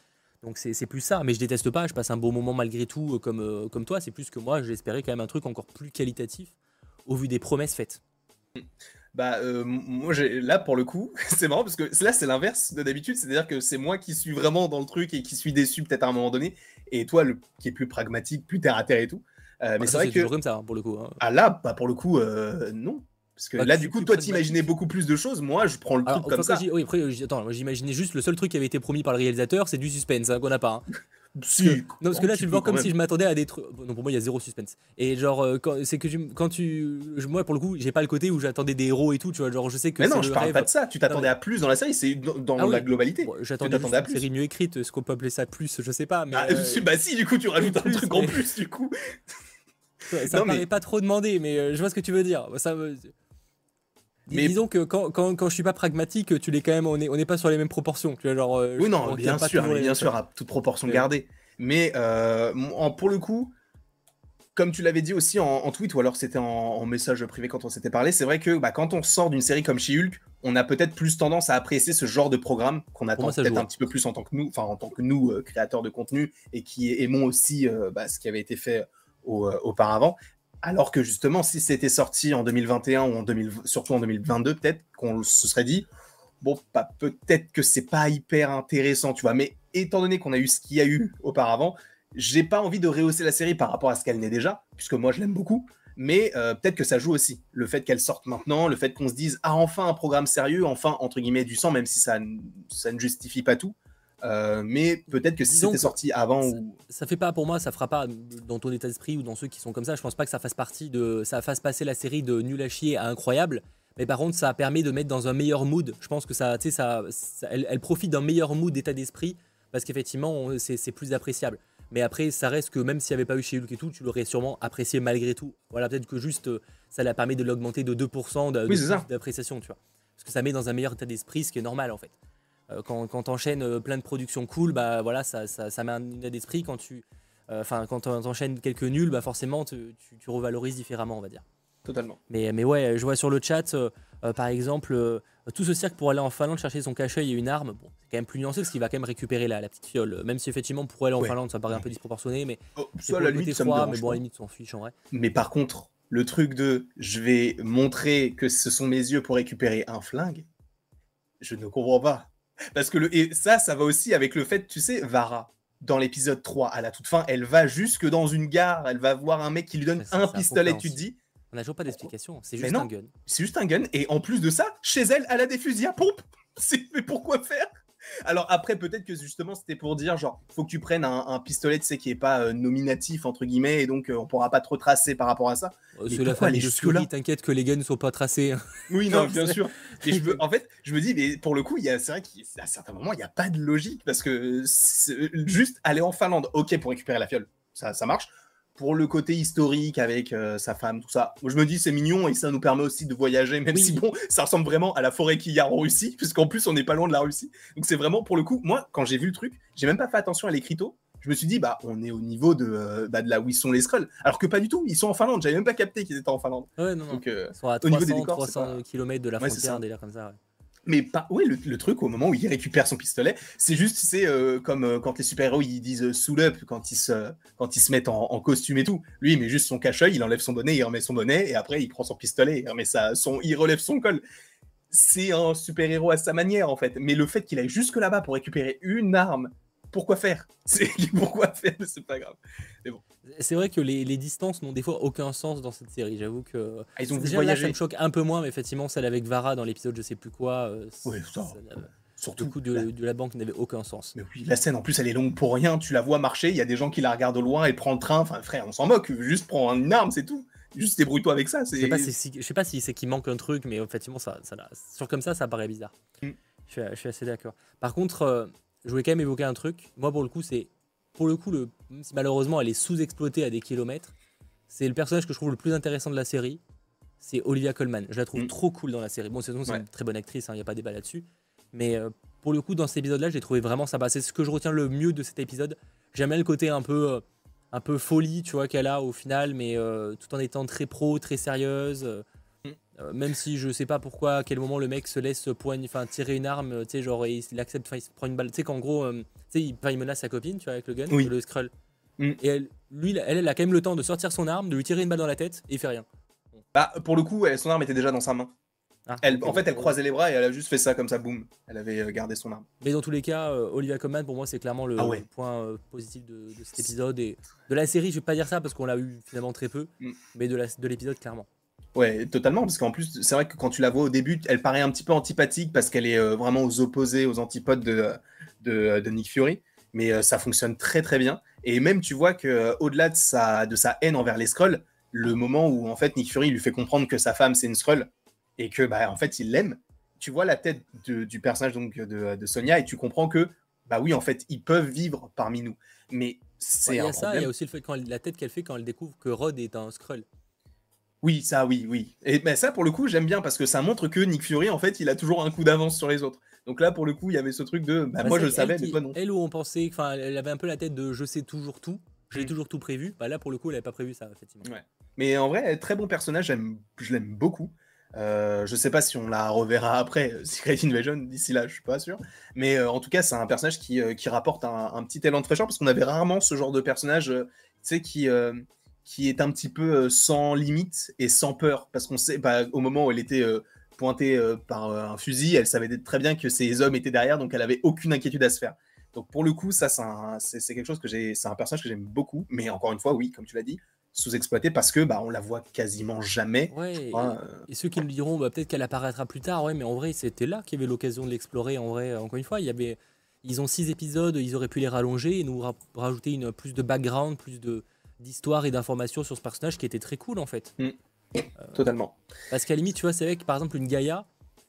donc c'est plus ça mais je déteste pas je passe un bon moment malgré tout comme, comme toi c'est plus que moi j'espérais quand même un truc encore plus qualitatif au vu des promesses faites Bah, euh, moi, j'ai- là, pour le coup, c'est marrant parce que là, c'est l'inverse de d'habitude. C'est-à-dire que c'est moi qui suis vraiment dans le truc et qui suis déçu peut-être à un moment donné. Et toi, le, qui est plus pragmatique, plus terre à terre et tout. Euh, mais Bah, c'est vrai que. toujours comme ça hein, pour le coup hein. Ah là, bah, pour le coup, euh, non. Parce que Bah, là, du coup, toi, t'imaginais beaucoup plus de choses. Moi, je prends le Alors, truc comme ça. oui, après, attends, moi, j'imaginais juste le seul truc qui avait été promis par le réalisateur, c'est du suspense hein, qu'on n'a pas. hein. Si, Non, parce que un là, tu le vois comme si je m'attendais à des trucs. Non, pour moi, il y a zéro suspense. Et genre, euh, c'est que tu- quand tu. Moi, pour le coup, j'ai pas le côté où j'attendais des héros et tout, tu vois. Genre, je sais que Mais c'est non, je parle rêve. pas de ça. Tu t'attendais mais- à plus dans la série. C'est dans, Ah oui. la globalité. Bon, J'attendais à une plus. série mieux écrite, est-ce qu'on peut appeler ça plus, je sais pas, mais Ah, euh, bah si, du coup, tu rajoutes un plus, truc en mais- plus, du coup. ça, ça non, me mais- paraît pas trop demandé, mais euh, je vois ce que tu veux dire. Ça me- Mais- Disons que quand, quand, quand je suis pas pragmatique, tu l'es quand même, on est, on est pas sur les mêmes proportions, tu vois, genre. euh, Oui, non, bien sûr, mais bien sûr, à toute proportion Mais- gardée. Mais euh, en- pour le coup, comme tu l'avais dit aussi en, en tweet, ou alors c'était en, en message privé quand on s'était parlé, c'est vrai que bah, quand on sort d'une série comme She-Hulk, on a peut-être plus tendance à apprécier ce genre de programme qu'on attend peut-être un hein. petit peu plus en tant que nous, enfin en tant que nous, euh, créateurs de contenu, et qui aimons aussi euh, bah, ce qui avait été fait au- auparavant. Alors que justement, si c'était sorti en 2021 ou en 2000, surtout en 2022, peut-être qu'on se serait dit, bon, peut-être que c'est pas hyper intéressant, tu vois. Mais étant donné qu'on a eu ce qu'il y a eu auparavant, j'ai pas envie de rehausser la série par rapport à ce qu'elle n'est déjà, puisque moi je l'aime beaucoup. Mais euh, peut-être que ça joue aussi. Le fait qu'elle sorte maintenant, le fait qu'on se dise, ah, enfin un programme sérieux, enfin, entre guillemets, du sang, même si ça, ça ne justifie pas tout. Euh, mais peut-être que si c'était sorti avant ou. ça fait pas pour moi, ça fera pas dans ton état d'esprit ou dans ceux qui sont comme ça. Je pense pas que ça fasse partie de, ça fasse passer la série de nul à chier à incroyable. Mais par contre, ça permet de mettre dans un meilleur mood. Je pense que ça, tu sais, ça, ça- elle, elle profite d'un meilleur mood d'état d'esprit parce qu'effectivement, c'est plus appréciable. Mais après, ça reste que même s'il n'y avait pas eu chez Hulk et tout, tu l'aurais sûrement apprécié malgré tout. Voilà, peut-être que juste euh, ça la permet de l'augmenter de 2% de- de Oui, c'est plus ça. d'appréciation, tu vois. Parce que ça met dans un meilleur état d'esprit, ce qui est normal en fait. Euh, quand quand t'enchaînes euh, plein de productions cool, bah voilà, ça, ça, ça met un état d'esprit. Quand tu, euh, enfin, quand t'en- t'enchaînes quelques nuls, bah forcément, tu, tu, tu revalorises différemment, on va dire. Totalement. Mais, mais ouais, je vois sur le chat, euh, par exemple, euh, tout ce cirque pour aller en Finlande chercher son cache-œil et une arme. Bon, c'est quand même plus nuancé parce qu'il va quand même récupérer la, la petite fiole. Même si effectivement, pour aller en Ouais. Finlande, ça paraît un peu disproportionné, mais Oh, pour la limite, ça me froid, dérange mais bon, à la limite, on s'en fiche en vrai. Mais par contre, le truc de je vais montrer que ce sont mes yeux pour récupérer un flingue, je ne comprends pas. Parce que le, et ça, ça va aussi avec le fait, tu sais, Vara, dans l'épisode 3, à la toute fin, elle va jusque dans une gare, elle va voir un mec qui lui donne ça, un pistolet, tu te dis, On n'a toujours pas d'explication, c'est juste non. un gun. c'est juste un gun, et en plus de ça, chez elle, elle a des fusils à pompe. Mais pourquoi faire? Alors après, peut-être que justement, c'était pour dire, genre, faut que tu prennes un, un pistolet, tu sais, qui est pas euh, nominatif, entre guillemets, et donc euh, on pourra pas trop tracer par rapport à ça. Euh, C'est la famille de t'inquiète que les guns ne sont pas tracés. hein. Oui, Non, bien sûr. Et je veux, en fait, je me dis, mais pour le coup, il y a- c'est vrai qu'à certains moments, il n'y a pas de logique parce que c'est- juste aller en Finlande, ok, pour récupérer la fiole, ça, ça marche. Pour le côté historique avec euh, sa femme, tout ça, moi, je me dis, c'est mignon et ça nous permet aussi de voyager, même Oui. si bon, ça ressemble vraiment à la forêt qu'il y a en Russie, puisqu'en plus, on n'est pas loin de la Russie. Donc, c'est vraiment pour le coup, moi, quand j'ai vu le truc, j'ai même pas fait attention à l'écriteau. Je me suis dit, bah, on est au niveau de, euh, bah, de là où ils sont les Skrulls. Alors que pas du tout, ils sont en Finlande. J'avais même pas capté qu'ils étaient en Finlande. Ouais, non, non. Donc, euh, Ils sont à au niveau 300, des décors, c'est 300 pas- km de la Ouais, frontière, des là comme ça. ouais. Mais pas, oui, le, le truc au moment où il récupère son pistolet, c'est juste, c'est euh, comme euh, quand les super-héros ils disent euh, suit up quand ils se, quand ils se mettent en, costume et tout. Lui, il met juste son cache-œil, il enlève son bonnet, il remet son bonnet et après il prend son pistolet, il remet son, il relève son col. C'est un super-héros à sa manière en fait. Mais le fait qu'il aille jusque là-bas pour récupérer une arme, pourquoi faire? C'est pourquoi faire? C'est pas grave. C'est vrai que les, les distances n'ont des fois aucun sens dans cette série. J'avoue que. Ah, ils ont Déjà là, ça me choque un peu moins, mais effectivement, celle avec Vara dans l'épisode je sais plus quoi. euh, Ouais, ça. n'a- Surtout le coup de, la- de la banque n'avait aucun sens. Mais oui, la scène en plus elle est longue pour rien, tu la vois marcher, il y a des gens qui la regardent au loin, elle prend le train, enfin frère, on s'en moque, juste prends une arme, c'est tout. Juste débrouille-toi avec ça. Je sais pas si, je sais pas si c'est qu'il manque un truc, mais effectivement, ça, ça, sur comme ça, ça paraît bizarre. Mm. Je, suis, je suis assez d'accord. Par contre, euh, je voulais quand même évoquer un truc. Moi, pour le coup, c'est. Pour le coup, le, même si malheureusement elle est sous-exploitée à des kilomètres, c'est le personnage que je trouve le plus intéressant de la série. c'est Olivia Colman. Je la trouve Mm. trop cool dans la série. Bon, c'est Ouais. une très bonne actrice, il n'y a pas débat là-dessus. Mais euh, pour le coup, dans cet épisode-là, j'ai trouvé vraiment sympa. C'est ce que je retiens le mieux de cet épisode. J'aime bien le côté un peu, euh, un peu folie, tu vois, qu'elle a au final, mais euh, tout en étant très pro, très sérieuse. euh, Mm. même si je sais pas pourquoi, à quel moment le mec se laisse poigne, enfin tirer une arme, tu sais, genre il, il accepte, enfin il se prend une balle, tu sais qu'en gros, euh, sais, il, menace sa copine, tu vois, avec le gun, Oui. le scroll. Mm. Et elle, lui, elle, elle a quand même le temps de sortir son arme, de lui tirer une balle dans la tête, et il fait rien. Bah, pour le coup, elle- son arme était déjà dans sa main. Ah, Elle, en fait, elle croisait les bras et elle a juste fait ça comme ça, boum. Elle avait euh, gardé son arme. Mais dans tous les cas, euh, Olivia Colman, pour moi, c'est clairement le, Ah ouais. le point euh, positif de, de cet épisode. Et de la série, je vais pas dire ça parce qu'on l'a eu finalement très peu, Mm. mais de l'épisode, clairement. Ouais, totalement, parce qu'en plus, c'est vrai que quand tu la vois au début, elle paraît un petit peu antipathique parce qu'elle est euh, vraiment aux opposés, aux antipodes de, de, de Nick Fury, mais euh, ça fonctionne très très bien. Et même, tu vois que euh, au-delà de sa, de sa haine envers les Skrulls, le moment où en fait Nick Fury lui fait comprendre que sa femme c'est une Skrull et que bah en fait il l'aime, tu vois la tête de- du personnage donc de, de Sonia et tu comprends que bah oui en fait ils peuvent vivre parmi nous, mais c'est Ouais, Il y un a ça, il y a aussi le fait quand elle- la tête qu'elle fait quand elle découvre que Rod est un Skrull. Oui, ça, oui, oui. Et ben, ça, pour le coup, j'aime bien parce que ça montre que Nick Fury, en fait, il a toujours un coup d'avance sur les autres. Donc là, pour le coup, il y avait ce truc de bah, moi je elle savais, qui- mais toi non. Elle où on pensait, enfin, elle avait un peu la tête de je sais toujours tout, j'ai Mm. toujours tout prévu. Bah là, pour le coup, elle avait pas prévu ça, effectivement. Ouais. Mais en vrai, très bon personnage, j'aime- je l'aime beaucoup. Euh, je sais pas si on la reverra après euh, Secret Invasion, d'ici là, je suis pas sûr. Mais euh, en tout cas, c'est un personnage qui, euh, qui rapporte un, un petit élan de fraîcheur parce qu'on avait rarement ce genre de personnage, tu sais, qui, qui est un petit peu sans limite et sans peur. Parce qu'on sait, bah, au moment où elle était pointée euh, par euh, un fusil, elle savait très bien que ses hommes étaient derrière, donc elle avait aucune inquiétude à se faire. Donc pour le coup, ça, c'est quelque chose que j'ai, c'est un personnage que j'aime beaucoup. Mais encore une fois, oui, comme tu l'as dit, sous-exploité parce que bah, on la voit quasiment jamais. Ouais, Ouais, et- euh, Et ceux qui me diront bah, peut-être qu'elle apparaîtra plus tard, ouais, mais en vrai, c'était là qu'il y avait l'occasion de l'explorer. En vrai, encore une fois, il y avait, ils ont six épisodes, ils auraient pu les rallonger et nous ra- rajouter une, plus de background, plus de d'histoire et d'informations sur ce personnage qui était très cool en fait. Totalement. Parce qu'à la limite, tu vois, c'est vrai que par exemple, une Gaïa,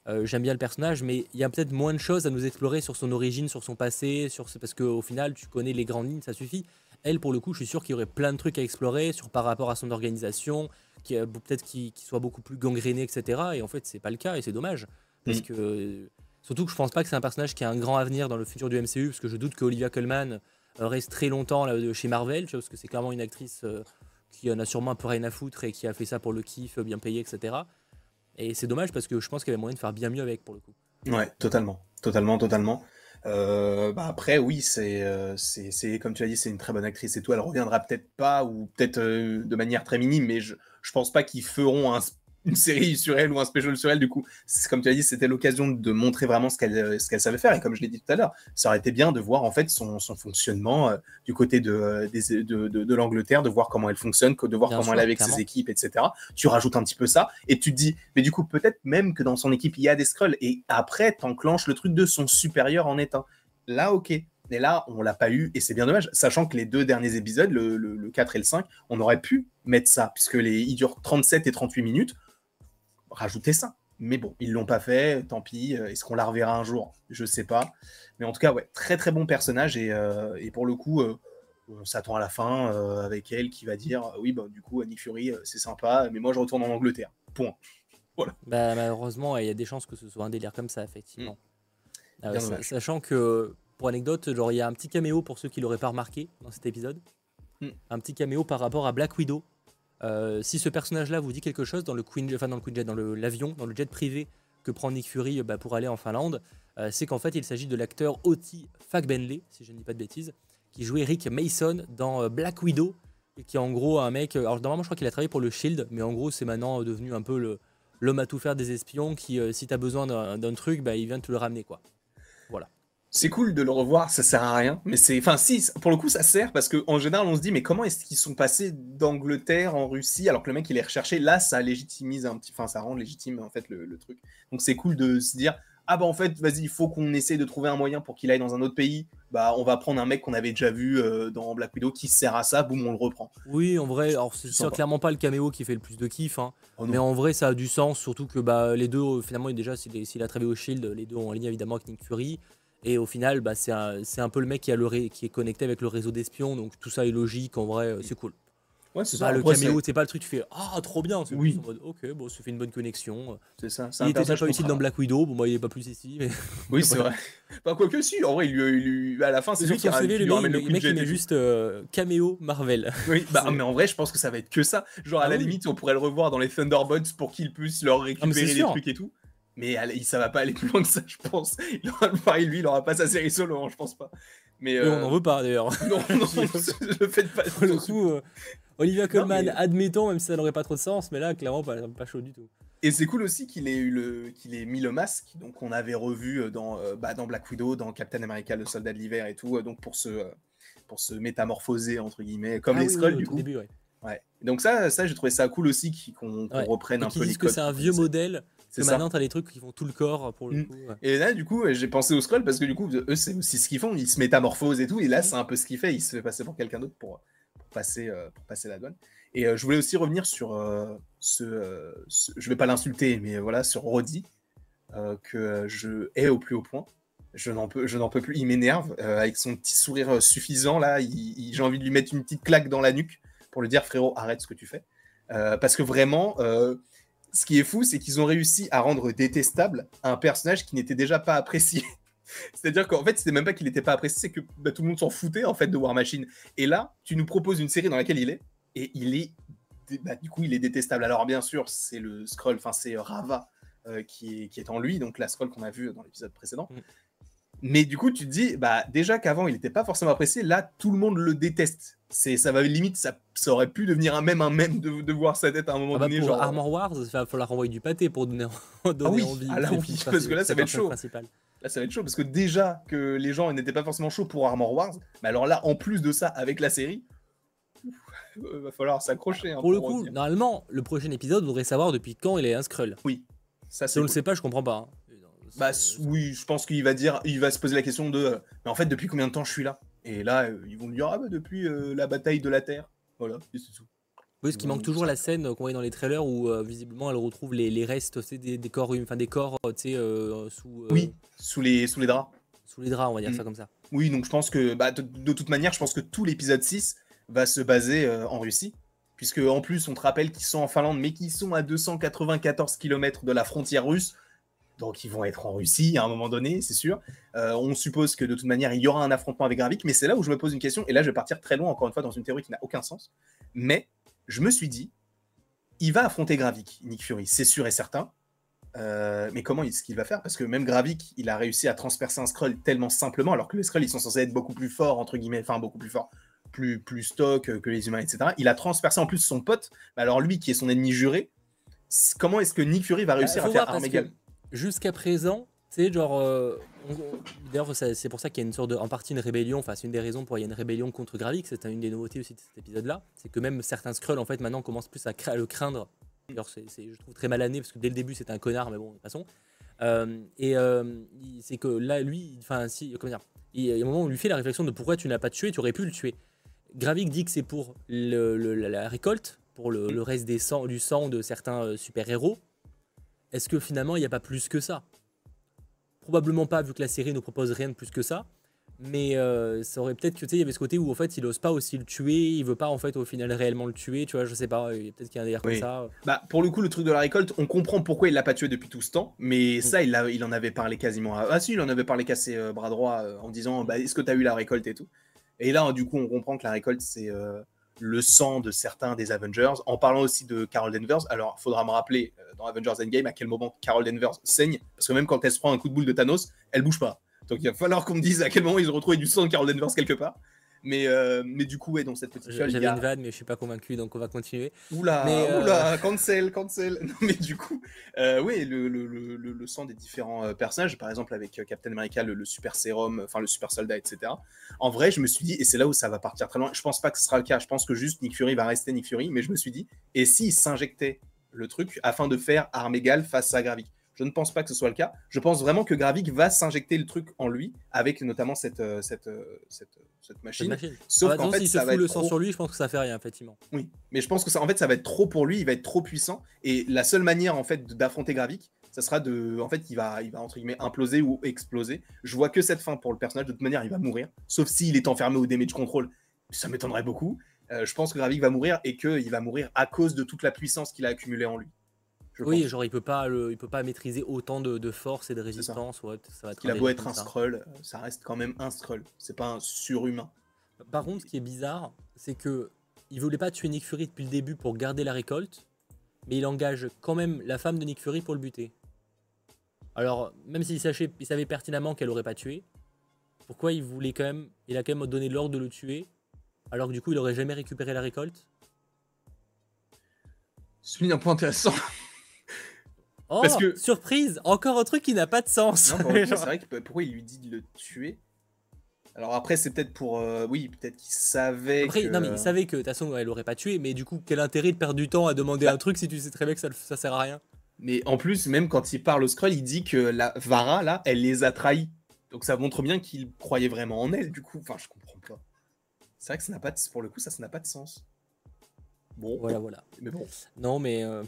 euh, j'aime bien le personnage, mais il y a peut-être moins de choses à nous explorer sur son origine, sur son passé, sur ce... parce qu'au final, tu connais les grandes lignes, ça suffit. Elle, pour le coup, je suis sûr qu'il y aurait plein de trucs à explorer sur par rapport à son organisation, qui peut-être qu'il qu'il soit beaucoup plus gangréné, etc. Et en fait, c'est pas le cas et c'est dommage. Parce Mm. que surtout que je pense pas que c'est un personnage qui a un grand avenir dans le futur du MCU, parce que je doute que Olivia Colman euh, reste très longtemps là, chez Marvel, tu vois, parce que c'est clairement une actrice euh, qui en a sûrement un peu rien à foutre et qui a fait ça pour le kiff, bien payé, etc. Et c'est dommage parce que je pense qu'il y avait moyen de faire bien mieux avec pour le coup. Ouais, totalement. Totalement, totalement. Euh, bah après, oui, c'est, euh, c'est, comme tu as dit, c'est une très bonne actrice et tout. Elle reviendra peut-être pas, ou peut-être euh, de manière très minime, mais je, je pense pas qu'ils feront un- une série sur elle ou un special sur elle. Du coup, comme tu as dit, c'était l'occasion de montrer vraiment ce qu'elle, euh, ce qu'elle savait faire. Et comme je l'ai dit tout à l'heure, ça aurait été bien de voir en fait son, son fonctionnement euh, du côté de, euh, des- de, de, de l'Angleterre, de voir comment elle fonctionne, de voir Bien comment sûr, elle est avec clairement. ses équipes, etc. Tu rajoutes un petit peu ça et tu te dis, mais du coup, peut-être même que dans son équipe, il y a des scrolls. Et après, t'enclenches le truc de son supérieur en est un. Là, ok. Mais là, on l'a pas eu et c'est bien dommage. Sachant que les deux derniers épisodes, le, le- le 4 et le 5, on aurait pu mettre ça, puisque les, ils durent 37 et 38 minutes. Rajouter ça. Mais bon, ils l'ont pas fait, tant pis. Euh, Est-ce qu'on la reverra un jour? Je sais pas. Mais en tout cas, ouais, très très bon personnage. Et, euh, et pour le coup, euh, on s'attend à la fin euh, avec elle qui va dire Oui, bah, du coup, Nick Fury, c'est sympa, mais moi je retourne en Angleterre. Point. Bah, malheureusement, il y a des chances que ce soit un délire comme ça, effectivement. Sa- dommage. sachant que, pour anecdote, genre il y a un petit caméo pour ceux qui l'auraient pas remarqué dans cet épisode. Mm. Un petit caméo par rapport à Black Widow. Euh, si ce personnage-là vous dit quelque chose dans le Queen, dans le Queen Jet, dans l'avion, dans le jet privé que prend Nick Fury euh, bah, pour aller en Finlande, euh, c'est qu'en fait il s'agit de l'acteur Oti Fagbenley, si je ne dis pas de bêtises, qui jouait Rick Mason dans Black Widow, et qui est en gros un mec. Alors normalement je crois qu'il a travaillé pour le Shield, mais en gros c'est maintenant devenu un peu l'homme à tout faire des espions qui, si t'as besoin d'un truc, bah, il vient te le ramener quoi. C'est cool de le revoir, ça sert à rien. Mais c'est. Enfin, si, pour le coup, ça sert parce qu'en général, on se dit, mais comment est-ce qu'ils sont passés d'Angleterre en Russie alors que le mec il est recherché Là, ça légitimise un petit. Enfin, ça rend légitime en fait le, le truc. Donc c'est cool de se dire, ah bah en fait, vas-y, il faut qu'on essaie de trouver un moyen pour qu'il aille dans un autre pays. Bah, on va prendre un mec qu'on avait déjà vu euh, dans Black Widow qui sert à ça, boum, on le reprend. Oui, en vrai, alors c'est clairement pas le caméo qui fait le plus de kiff, hein, Oh mais en vrai ça a du sens, surtout que bah, les deux, euh, finalement, déjà s'il a travaillé au Shield, les deux ont en ligne évidemment avec Nick Fury, et au final, bah, c'est un, peu le mec qui, a le ré- qui est connecté avec le réseau d'espions, donc tout ça est logique, en vrai, euh, c'est cool. Ouais, c'est pas le caméo, c'est pas le truc, tu fais Ah, trop bien. Oui. plus en mode, ok, bon, ça fait une bonne connexion. C'est ça. Il était déjà pas utile dans Black Widow, bon, bah, il est pas plus ici. Mais... Oui, c'est vrai. Pas quoi que si, en vrai, il il à la fin, c'est qu'il qu'il le lui mec, ramène le le coup de mec, il met juste euh, caméo Marvel. Oui, bah, mais en vrai, je pense que ça va être que ça. Genre, à Ah la oui. limite, on pourrait le revoir dans les Thunderbolts pour qu'ils puissent leur mais récupérer sûr. trucs et tout. Mais elle- ça va pas aller plus loin que ça, je pense. Il aura, pareil, lui, il aura pas sa série solo, hein, je pense pas. Mais euh, on n'en veut pas d'ailleurs. Non, non, le faites pas. Pour le coup, euh, Olivia Colman, mais- admettons, même si ça n'aurait pas trop de sens, mais là, clairement, pas, pas chaud du tout. Et c'est cool aussi qu'il ait eu le, qu'il ait mis le masque, donc on avait revu euh, dans, euh, bah, dans Black Widow, dans Captain America, le soldat de l'hiver et tout, euh, donc pour se, euh, pour se métamorphoser entre guillemets, comme Ah les oui, Skrulls oui, au du coup. début, ouais. Ouais. Donc ça, ça j'ai trouvé ça cool aussi qu'on qu'on Ouais. reprenne Et un peu les disent que codes. c'est un vieux modèle, C'est maintenant t'as des trucs qui font tout le corps pour le Mm. coup. ouais. Et là, du coup, j'ai pensé aux Skrulls parce que du coup, eux, c'est aussi ce qu'ils font. Ils se métamorphosent et tout. Et là, c'est un peu ce qu'il fait. Il se fait passer pour quelqu'un d'autre pour, pour, passer, euh, pour passer la douane. Et euh, je voulais aussi revenir sur euh, ce, ce- Je vais pas l'insulter, mais voilà, sur Roddy, que je hais au plus haut point. Je n'en peux, je n'en peux plus. Il m'énerve avec son petit sourire suffisant. Là, j'ai envie de lui mettre une petite claque dans la nuque pour lui dire frérot, arrête ce que tu fais. Parce que vraiment, ce qui est fou, c'est qu'ils ont réussi à rendre détestable un personnage qui n'était déjà pas apprécié. C'est-à-dire qu'en fait, c'était même pas qu'il n'était pas apprécié, c'est que bah, tout le monde s'en foutait en fait de War Machine. Et là, tu nous proposes une série dans laquelle il est, et il est, bah, du coup, il est détestable. Alors bien sûr, c'est le scroll, enfin c'est Rava euh, qui, est, en lui, donc la scroll qu'on a vue dans l'épisode précédent. Mm. Mais du coup, tu te dis, bah déjà qu'avant il n'était pas forcément apprécié, là tout le monde le déteste. C'est, ça va limite, ça, ça aurait pu devenir un même, un même de, de voir sa tête à un moment Ah bah, donné. pour genre, Armor Wars, il va falloir renvoyer du pâté pour donner, donner oui. envie. Ah là, oui, parce que là, ça va le être chaud. principal. Là, ça va être chaud parce que déjà que les gens n'étaient pas forcément chauds pour Armor Wars, mais alors là, en plus de ça, avec la série, euh, va falloir s'accrocher. hein, Pour le coup, normalement, le prochain épisode voudrait savoir depuis quand il est un Skrull. ça Si on le cool. sait pas, je comprends pas. hein. Bah oui, je pense qu'il va dire, il va se poser la question de, euh, mais en fait, depuis combien de temps je suis là? Et là, euh, ils vont lui dire, ah bah depuis euh, la bataille de la Terre. Voilà, c'est tout. Oui, ce qui manque toujours la scène qu'on voit dans les trailers où visiblement elle retrouve les, les restes des, des corps, enfin des corps tu sais, sous, Oui, sous les, sous les draps. sous les draps, on va dire Mm. ça comme ça. Oui, donc je pense que, bah, de, de toute manière, je pense que tout l'épisode 6 va se baser en Russie. Puisque en plus, on te rappelle qu'ils sont en Finlande, mais qu'ils sont à 294 km de la frontière russe. Donc ils vont être en Russie à un moment donné, c'est sûr. Euh, on suppose que de toute manière, il y aura un affrontement avec Gravik, mais c'est là où je me pose une question, et là je vais partir très loin, encore une fois, dans une théorie qui n'a aucun sens. Mais je me suis dit, il va affronter Gravik, Nick Fury, c'est sûr et certain. Euh, mais comment est-ce qu'il va faire? Parce que même Gravik, il a réussi à transpercer un scroll tellement simplement, alors que les scrolls, ils sont censés être beaucoup plus forts, entre guillemets, enfin beaucoup plus forts, plus, plus stock que les humains, etc. Il a transpercé en plus son pote, alors lui qui est son ennemi juré, comment est-ce que Nick Fury va réussir Bah, faut à faire voir Jusqu'à présent, sais, genre. euh, D'ailleurs, c'est pour ça qu'il y a une sorte de. En partie une rébellion, enfin, c'est une des raisons pour il y a une rébellion contre Gravik, c'est une des nouveautés aussi de cet épisode-là. C'est que même certains Skrulls, en fait, maintenant commencent plus à le craindre. D'ailleurs, c'est, c'est- je trouve très mal parce que dès le début, c'était un connard, mais bon, de toute façon. Euh, et euh, c'est que là, lui, enfin, comment dire, il y a un moment où on lui fait la réflexion de pourquoi tu n'as pas tué, tu aurais pu le tuer. Gravik dit que c'est pour la, récolte, pour le, le reste des sang, du sang de certains super-héros. Est-ce que finalement, il n'y a pas plus que ça? Probablement pas, vu que la série ne propose rien de plus que ça. Mais euh, ça aurait peut-être que, tu sais, il y avait ce côté où, en fait, il ose pas aussi le tuer, il veut pas, en fait, au final, réellement le tuer, tu vois, je sais pas, il y a peut-être qu'il y a un délire Oui. comme ça. Bah, pour le coup, le truc de la récolte, on comprend pourquoi il l'a pas tué depuis tout ce temps, mais Mm. ça, il, en avait parlé quasiment. à- Ah si, il en avait parlé qu'à ses euh, bras droits euh, en disant bah, Est-ce que tu as eu la récolte et tout? Et là, du coup, on comprend que la récolte, c'est le sang de certains des Avengers. En parlant aussi de Carol Danvers, alors il faudra me rappeler euh, dans Avengers Endgame à quel moment Carol Danvers saigne, parce que même quand elle se prend un coup de boule de Thanos, elle bouge pas. Donc il va falloir qu'on dise à quel moment ils ont retrouvé du sang de Carol Danvers quelque part. Mais, euh, mais du coup, ouais, dans cette petite fiole, J'avais a- une vanne, mais je suis pas convaincu, donc on va continuer. Oula, euh, oula, cancel, cancel. Non, mais du coup, euh, oui, le, le, le, le- sang des différents personnages, par exemple avec Captain America, le, super sérum, enfin le super soldat, etc. En vrai, je me suis dit, et c'est là où ça va partir très loin, je pense pas que ce sera le cas, je pense que juste Nick Fury va rester Nick Fury, mais je me suis dit, et s'il s'injectait le truc afin de faire arme égale face à Gravik? Je ne pense pas que ce soit le cas. Je pense vraiment que Gravik va s'injecter le truc en lui, avec notamment cette, euh, cette, euh, cette, euh, cette machine. machine. Sauf Ah bah, qu'en fait, se ça va fout le sang trop- sur lui, je pense que ça fait rien, effectivement. oui, mais je pense que ça, en fait, ça va être trop pour lui. Il va être trop puissant. Et la seule manière, en fait, d'affronter Gravik, ça sera de, en fait, il va, il va entre guillemets imploser ou exploser. Je vois que cette fin pour le personnage. De toute manière, il va mourir, sauf s'il est enfermé au damage control. Ça m'étonnerait beaucoup. euh, je pense que Gravik va mourir et qu'il va mourir à cause de toute la puissance qu'il a accumulée en lui. Je Oui, pense. genre il peut pas, le- il peut pas maîtriser autant de, de force et de ça. résistance. Ouais, ça va être Il a un beau être un ça. scroll, euh, ça reste quand même un scroll. C'est pas un surhumain. Par contre, ce qui est bizarre, c'est que il voulait pas tuer Nick Fury depuis le début pour garder la récolte, mais il engage quand même la femme de Nick Fury pour le buter. Alors, même s'il sachait, il savait pertinemment qu'elle aurait pas tué, pourquoi il voulait quand même, il a quand même donné l'ordre de le tuer, alors que du coup il aurait jamais récupéré la récolte? Souligne un point intéressant. Oh, Parce que- surprise, encore un truc qui n'a pas de sens. Non, c'est vrai que peut- pourquoi il lui dit de le tuer? Alors après, c'est peut-être pour. euh, oui, peut-être qu'il savait. Après, que... non mais il savait que de toute façon elle aurait pas tué, mais du coup quel intérêt de perdre du temps à demander Bah. un truc si tu sais très bien que ça, ça sert à rien? Mais en plus, même quand il parle au scroll, il dit que la Vara, là, elle les a trahis. Donc ça montre bien qu'il croyait vraiment en elle, du coup. Enfin, je comprends pas. C'est vrai que ça n'a pas de... pour le coup, ça, ça n'a pas de sens. Bon, Voilà voilà. mais bon. Non mais euh,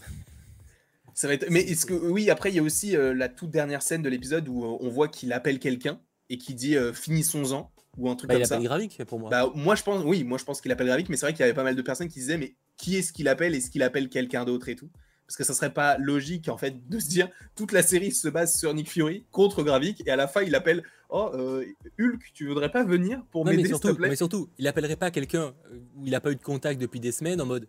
Ça va être... Mais est-ce que oui, après il y a aussi euh, la toute dernière scène de l'épisode où euh, on voit qu'il appelle quelqu'un et qui dit euh, finissons-en ou un truc bah, il comme ça. appelle Gravik pour moi. Bah moi je pense oui, moi je pense qu'il appelle Gravik, mais c'est vrai qu'il y avait pas mal de personnes qui disaient mais qui est-ce qu'il appelle Est-ce qu'il appelle quelqu'un d'autre et tout? Parce que ça serait pas logique en fait de se dire toute la série se base sur Nick Fury contre Gravik et à la fin il appelle oh Hulk, tu voudrais pas venir pour m'aider s'il te plaît? mais surtout, il appellerait pas quelqu'un où il a pas eu de contact depuis des semaines en mode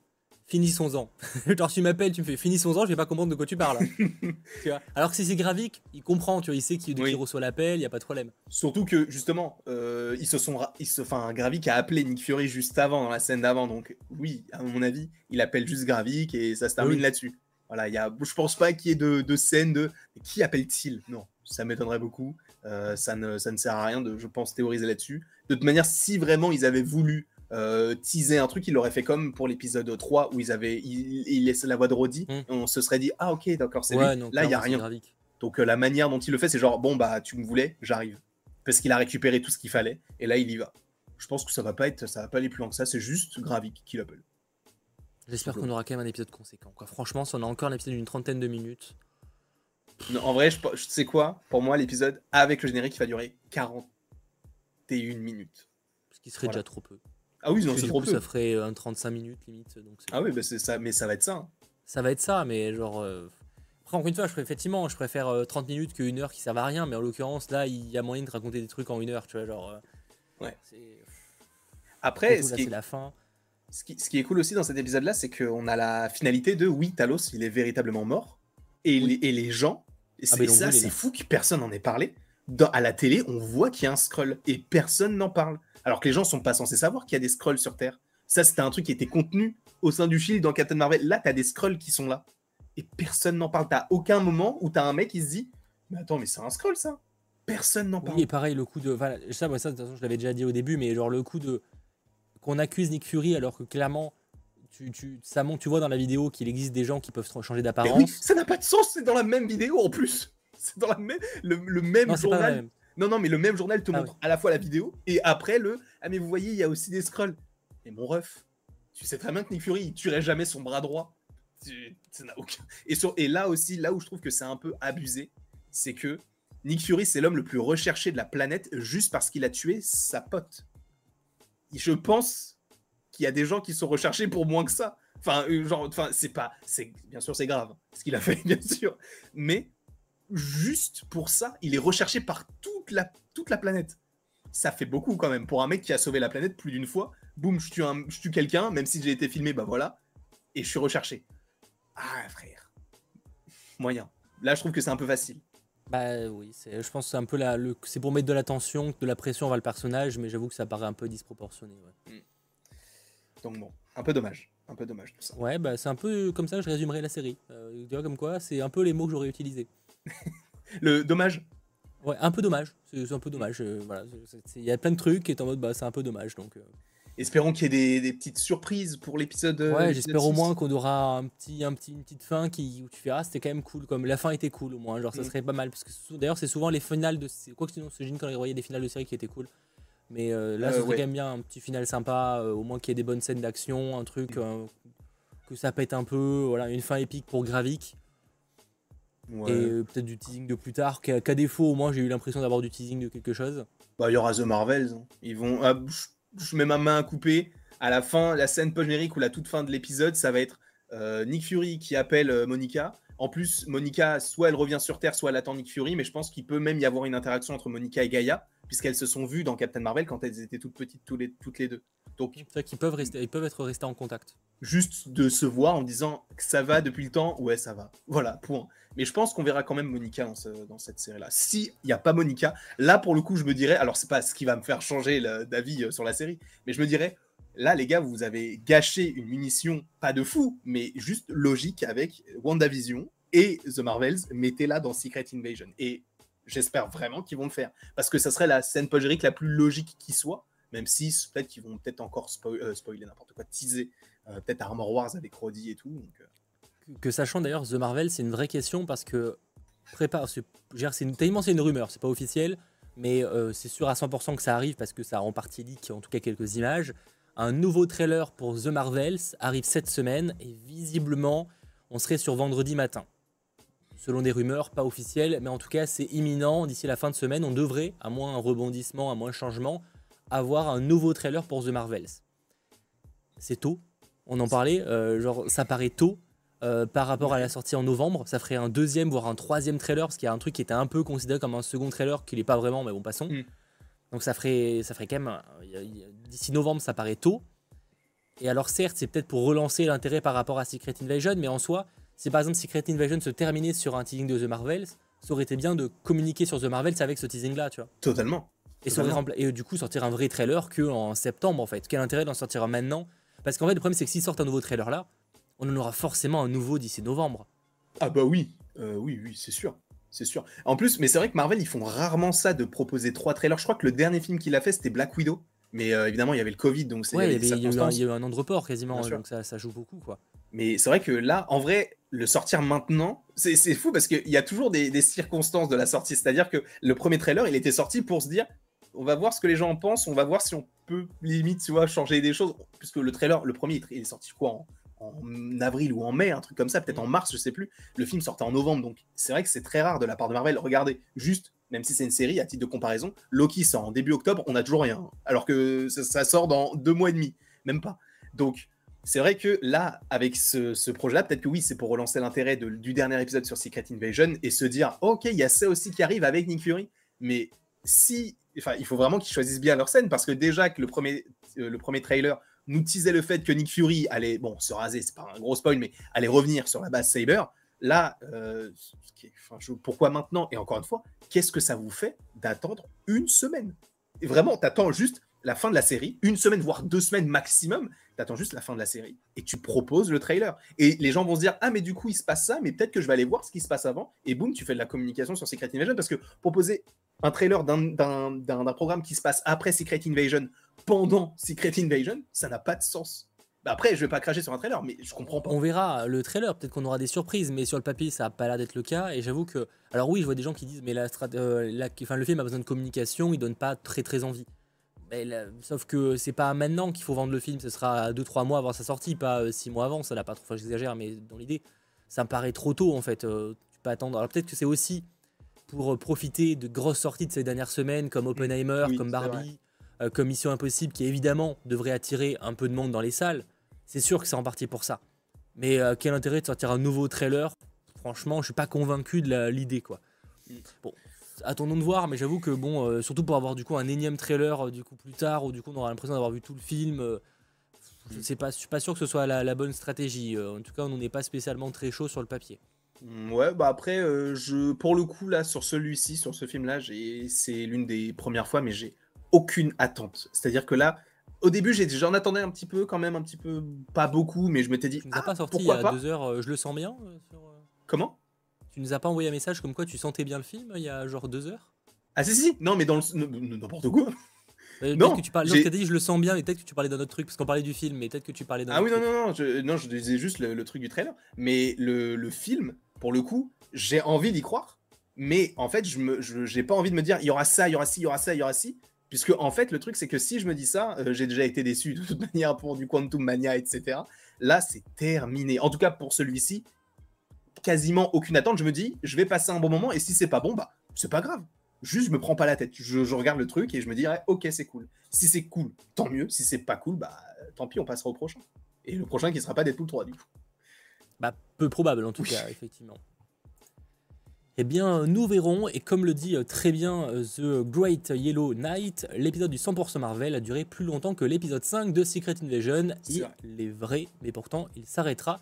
finissons-en. Genre, tu m'appelles, tu me fais finissons-en, je vais pas comprendre de quoi tu parles. tu vois? Alors que si c'est Gravik, il comprend, tu vois, il sait qui, de qui Oui. il reçoit l'appel, il y a pas de problème. Surtout que justement, euh, ils se sont, ra- ils se, enfin, Gravik a appelé Nick Fury juste avant dans la scène d'avant, donc oui, à mon avis, il appelle juste Gravik et ça se termine Oui. là-dessus. Voilà, il y a, je pense pas qu'il y ait de, de scène de qui appelle-t-il? Non, ça m'étonnerait beaucoup. Euh, ça ne, ça ne sert à rien de, je pense, théoriser là-dessus. De toute manière, si vraiment ils avaient voulu euh, teaser un truc, ils l'auraient fait comme pour l'épisode 3 où ils avaient, ils, ils laissaient la voix de Roddy. Mm. et on se serait dit ah ok d'accord c'est Ouais, lui. non, Là il y a rien. Donc euh, la manière dont il le fait, c'est genre bon bah tu me voulais, j'arrive, parce qu'il a récupéré tout ce qu'il fallait et là il y va. Je pense que ça va pas être, ça va pas aller plus loin que ça. C'est juste Gravik qui l'appelle. J'espère qu'on aura quand même un épisode conséquent. Quoi. Franchement, si on a encore un épisode d'une trentaine de minutes, Non, en vrai, je, je sais quoi Pour moi, l'épisode avec le générique, il va durer 41 minutes. ce qui serait Voilà. déjà trop peu. Ah oui, non, c'est trop coup, peu. ça ferait euh, un 35 minutes limite. Donc Ah oui, bah c'est ça, mais ça va être ça. hein. Ça va être ça, mais genre. euh, Après, encore une fois, je préfère, effectivement, je préfère euh, 30 minutes qu'une heure qui servent à rien, mais en l'occurrence, là, il y a moyen de raconter des trucs en une heure, tu vois, genre. euh, Ouais. Après, surtout, ce là, qui, est, la fin. ce, qui, ce qui est cool aussi dans cet épisode-là, c'est qu'on a la finalité de oui, Talos, il est véritablement mort. Et, Oui. les, et les gens, et Ah, c'est mais donc, ça, c'est fou que personne n'en ait parlé. Dans- à la télé, on voit qu'il y a un scroll et personne n'en parle. Alors que les gens sont pas censés savoir qu'il y a des scrolls sur Terre. Ça, c'était un truc qui était contenu au sein du Shield dans Captain Marvel. Là, t'as des scrolls qui sont là. Et personne n'en parle. T'as aucun moment où t'as un mec qui se dit Mais attends, mais c'est un scroll ça Personne n'en parle. Oui, et pareil, le coup de. Voilà, ça, moi, ça, de toute façon, je l'avais déjà dit au début, mais genre le coup de. Qu'on accuse Nick Fury alors que clairement, tu, tu, ça montre, tu vois dans la vidéo qu'il existe des gens qui peuvent changer d'apparence. oui, ça n'a pas de sens, c'est dans la même vidéo en plus. C'est dans la même, le, le même non, c'est pas la journal. même. Non, non, mais le même journal te Ah montre à la fois la vidéo et après le Ah, mais vous voyez, il y a aussi des scrolls. Et mon ref, tu sais très bien que Nick Fury, il tuerait jamais son bras droit. Tu- Ça n'a aucun. Et, sur... et là aussi, là où je trouve que c'est un peu abusé, c'est que Nick Fury, c'est l'homme le plus recherché de la planète juste parce qu'il a tué sa pote. Et je pense qu'il y a des gens qui sont recherchés pour moins que ça. Enfin, euh, genre, enfin, c'est pas, c'est bien sûr c'est grave ce qu'il a fait, bien sûr, mais juste pour ça, il est recherché par toute la toute la planète. Ça fait beaucoup quand même pour un mec qui a sauvé la planète plus d'une fois. Boum, je tue un, je tue quelqu'un, même si j'ai été filmé, bah voilà, et je suis recherché. Ah frère, moyen. Là, je trouve que c'est un peu facile. Bah oui, je pense que c'est un peu la, le, c'est pour mettre de la tension, de la pression vers le personnage, mais j'avoue que ça paraît un peu disproportionné. Ouais, Donc bon, un peu dommage, un peu dommage tout ça. ouais bah c'est un peu comme ça que je résumerai la série. Euh, tu vois comme quoi, c'est un peu les mots que j'aurais utilisés. Le dommage, Ouais, un peu dommage. C'est un peu dommage. euh, voilà, il y a plein de trucs et en mode bah c'est un peu dommage donc. euh, espérons qu'il y ait des, des petites surprises pour l'épisode. euh, Ouais, j'espère au 6. moins qu'on aura un petit, un petit, une petite fin qui, où tu verras, c'était quand même cool. Comme la fin était cool au moins, genre ça Mm. serait pas mal. Parce que d'ailleurs, c'est souvent les finales de. Quoi que sinon, c'est quand on voyait des finales de série qui étaient cool. Mais euh, là, ce serait ouais. quand même bien un petit final sympa, au moins qu'il y ait des bonnes scènes d'action, un truc, euh, que ça pète un peu, voilà, une fin épique pour Gravik. Ouais. Et euh, peut-être du teasing de plus tard, qu'à qu'à défaut, au moins, j'ai eu l'impression d'avoir du teasing de quelque chose. Bah, il y aura The Marvels. hein. Ils vont. ah, je, mets ma main à couper. à la fin, la scène post-générique ou la toute fin de l'épisode, ça va être euh, Nick Fury qui appelle euh, Monica. En plus, Monica, soit elle revient sur Terre, soit elle attend Nick Fury, mais je pense qu'il peut même y avoir une interaction entre Monica et Gaïa, puisqu'elles se sont vues dans Captain Marvel quand elles étaient toutes petites toutes les, toutes les deux. Donc, c'est qu'ils peuvent, rester, ils peuvent être restés en contact. Juste de se voir en disant que ça va depuis le temps, ouais, ça va. Voilà, point. Mais je pense qu'on verra quand même Monica dans, cette série-là. S'il n'y a pas Monica, là pour le coup, je me dirais, alors c'est pas ce qui va me faire changer d'avis euh, sur la série, mais je me dirais, Là, les gars, vous avez gâché une munition, pas de fou, mais juste logique avec WandaVision et The Marvels. Mettez-la dans Secret Invasion. Et j'espère vraiment qu'ils vont le faire. Parce que ça serait la scène post la plus logique qui soit, même si peut-être qu'ils vont peut-être encore euh, spoiler n'importe quoi, teaser euh, peut-être Armor Wars avec Roddy et tout. Que sachant d'ailleurs, The Marvel, c'est une vraie question parce que prépare, c'est tellement c'est une rumeur, c'est pas officiel, mais c'est sûr à 100% que ça arrive parce que ça a en partie leak, en tout cas quelques images. Un nouveau trailer pour The Marvels arrive cette semaine et visiblement, on serait sur vendredi matin. Selon des rumeurs, pas officielles, mais en tout cas, c'est imminent. D'ici la fin de semaine, on devrait, à moins un rebondissement, à moins un changement, avoir un nouveau trailer pour The Marvels. C'est tôt, on en parlait, euh, genre ça paraît tôt euh, par rapport à la sortie en novembre. Ça ferait un deuxième, voire un troisième trailer, parce qu'il y a un truc qui était un peu considéré comme un second trailer, qui n'est pas vraiment, mais bon, passons. Mm. Donc ça ferait, ça ferait quand même. D'ici novembre, ça paraît tôt. Et alors, certes, c'est peut-être pour relancer l'intérêt par rapport à Secret Invasion, mais en soi, si par exemple Secret Invasion se terminait sur un teasing de The Marvels, ça aurait été bien de communiquer sur The Marvels avec ce teasing-là, tu vois. Totalement. Et, et du coup, sortir un vrai trailer que en septembre, en fait. Quel intérêt d'en sortir maintenant? Parce qu'en fait, le problème, c'est que s'ils sortent un nouveau trailer là, on en aura forcément un nouveau d'ici novembre. Ah bah oui, euh, oui, oui, c'est sûr c'est sûr. En plus, mais c'est vrai que Marvel, ils font rarement ça de proposer trois trailers. Je crois que le dernier film qu'il a fait, c'était Black Widow. Mais euh, évidemment, il y avait le Covid, donc c'est. Ouais, il y, a eu un, il y a eu un an de report quasiment, donc ça, ça, joue beaucoup, quoi. Mais c'est vrai que là, en vrai, le sortir maintenant, c'est fou parce qu'il y a toujours des, circonstances de la sortie. C'est-à-dire que le premier trailer, il était sorti pour se dire, on va voir ce que les gens en pensent, on va voir si on peut limite, tu vois, changer des choses. Puisque le trailer, le premier, il est sorti quoi en en avril ou en mai, un truc comme ça, peut-être en mars, je sais plus. Le film sortait en novembre, donc c'est vrai que c'est très rare de la part de Marvel. Regardez, juste, même si c'est une série, à titre de comparaison, Loki sort en début octobre, on a toujours rien. Alors que ça, sort dans deux mois et demi, même pas. Donc, c'est vrai que là, avec ce, projet-là, peut-être que oui, c'est pour relancer l'intérêt du dernier épisode sur Secret Invasion et se dire, ok, il y a ça aussi qui arrive avec Nick Fury. Mais si, enfin, il faut vraiment qu'ils choisissent bien leur scène parce que déjà que le premier, euh, le premier trailer nous teasait le fait que Nick Fury allait, bon, se raser, c'est pas un gros spoil, mais allait revenir sur la base Saber. Là, euh, pourquoi maintenant? Et encore une fois, qu'est-ce que ça vous fait d'attendre une semaine? Et vraiment, t'attends juste la fin de la série, une semaine, voire deux semaines maximum, t'attends juste la fin de la série et tu proposes le trailer. Et les gens vont se dire Ah, mais du coup, il se passe ça, mais peut-être que je vais aller voir ce qui se passe avant. Et boum, tu fais de la communication sur Secret Invasion parce que proposer un trailer d'un programme qui se passe après Secret Invasion, pendant Secret Invasion, ça n'a pas de sens. Bah, après, je vais pas cracher sur un trailer, mais je comprends pas. On verra le trailer, peut-être qu'on aura des surprises, mais sur le papier, ça n'a pas l'air d'être le cas. Et j'avoue que. Alors, oui, je vois des gens qui disent, mais la, euh, enfin, le film a besoin de communication, il donne pas très très envie. Mais sauf que c'est pas maintenant qu'il faut vendre le film, ce sera 2-3 mois avant sa sortie, pas 6 euh, mois avant, ça n'a pas trop. Enfin, j'exagère, mais dans l'idée, ça me paraît trop tôt en fait. Euh, tu peux attendre. Alors, peut-être que c'est aussi pour profiter de grosses sorties de ces dernières semaines, comme Oppenheimer, comme Barbie, euh, comme Mission Impossible, qui évidemment devrait attirer un peu de monde dans les salles. C'est sûr que c'est en partie pour ça. Mais euh, quel intérêt de sortir un nouveau trailer? Franchement, je suis pas convaincu de l'idée, quoi. Mm. Bon, attendons de voir, mais j'avoue que bon, euh, surtout pour avoir du coup un énième trailer du coup plus tard, ou du coup on aura l'impression d'avoir vu tout le film. je ne pas, suis pas sûr que ce soit la, bonne stratégie. en tout cas, on n'est pas spécialement très chaud sur le papier. Mmh, ouais, bah après, euh, je, pour le coup, là, sur celui-ci, sur ce film-là, c'est l'une des premières fois, mais j'ai aucune attente. C'est-à-dire que là, au début, j'en attendais un petit peu, quand même, un petit peu, pas beaucoup, mais je m'étais dit. Tu nous as pas ah, sorti il y a deux heures, euh, je le sens bien euh, Comment? Tu nous as pas envoyé un message comme quoi tu sentais bien le film il y a genre deux heures? Ah, si, si, non, mais dans le. N'importe quoi non, que tu parles. dit je le sens bien, mais peut-être que tu parlais d'un autre truc, parce qu'on parlait du film, mais peut-être que tu parlais d'un Ah oui, non, non, non, je, non, je disais juste le, truc du trailer. Mais le, le film, pour le coup, j'ai envie d'y croire, mais en fait, je n'ai pas envie de me dire il y aura ça, il y aura ci, il y aura ça, il y aura ci. Puisque, en fait, le truc, c'est que si je me dis ça, euh, j'ai déjà été déçu de toute manière pour du Quantum Mania, etc. Là, c'est terminé. En tout cas, pour celui-ci, quasiment aucune attente. Je me dis, je vais passer un bon moment, et si c'est pas bon, bah, c'est pas grave. Juste, je me prends pas la tête. Je, regarde le truc et je me dirais, ok, c'est cool. Si c'est cool, tant mieux. Si c'est pas cool, bah, tant pis, on passera au prochain. Et le prochain qui sera pas Deadpool 3 du coup. Bah, peu probable en tout cas, effectivement. Eh bien, nous verrons, et comme le dit euh, très bien euh, The Great Yellow Knight, l'épisode du 100% Marvel a duré plus longtemps que l'épisode 5 de Secret Invasion. Il est vrai, mais pourtant il s'arrêtera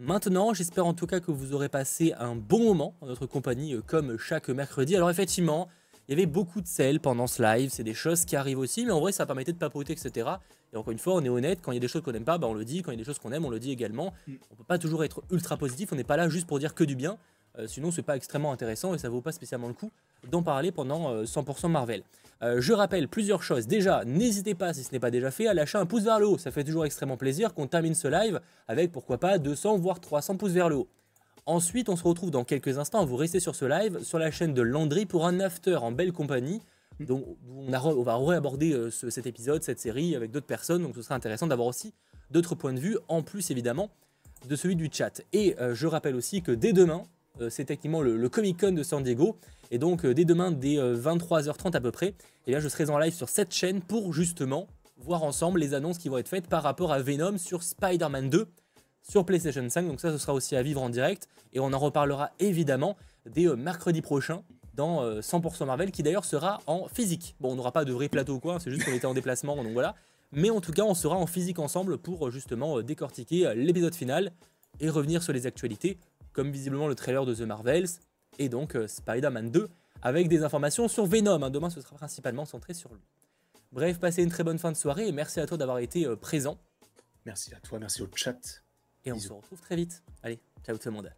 maintenant. J'espère en tout cas que vous aurez passé un bon moment en notre compagnie, euh, comme chaque mercredi. Alors effectivement, il y avait beaucoup de sel pendant ce live, c'est des choses qui arrivent aussi, mais en vrai ça permettait de papoter, etc. Et encore une fois, on est honnête, quand il y a des choses qu'on n'aime pas, bah on le dit, quand il y a des choses qu'on aime, on le dit également. Mm. On peut pas toujours être ultra positif, on n'est pas là juste pour dire que du bien. Euh, sinon, c'est pas extrêmement intéressant et ça vaut pas spécialement le coup d'en parler pendant 100% euh, Marvel. Euh, je rappelle plusieurs choses. Déjà, n'hésitez pas, si ce n'est pas déjà fait, à lâcher un pouce vers le haut. Ça fait toujours extrêmement plaisir qu'on termine ce live avec pourquoi pas 200 voire 300 pouces vers le haut. Ensuite, on se retrouve dans quelques instants. Vous restez sur ce live sur la chaîne de Landry pour un after en belle compagnie. Donc, on, va réaborder cet épisode, cette série avec d'autres personnes. Donc, ce sera intéressant d'avoir aussi d'autres points de vue, en plus évidemment de celui du chat. Et je rappelle aussi que dès demain, c'est techniquement le, Comic Con de San Diego. Et donc, euh, dès demain, dès 23h30 euh, à peu près, eh bien, je serai en live sur cette chaîne pour justement voir ensemble les annonces qui vont être faites par rapport à Venom sur Spider-Man 2 sur PlayStation 5. Donc ça, ce sera aussi à vivre en direct. Et on en reparlera évidemment dès mercredi prochain dans 100% Marvel, qui d'ailleurs sera en physique. Bon, on n'aura pas de vrai plateau ou quoi, c'est juste qu'on était en déplacement, donc voilà. Mais en tout cas, on sera en physique ensemble pour justement décortiquer l'épisode final et revenir sur les actualités comme visiblement le trailer de The Marvels, et donc euh, Spider-Man 2, avec des informations sur Venom. Hein. Demain, ce sera principalement centré sur lui. Bref, passez une très bonne fin de soirée, et merci à toi d'avoir été euh, présent. Merci à toi, merci au chat. Et on se retrouve très vite. Allez, ciao tout le monde.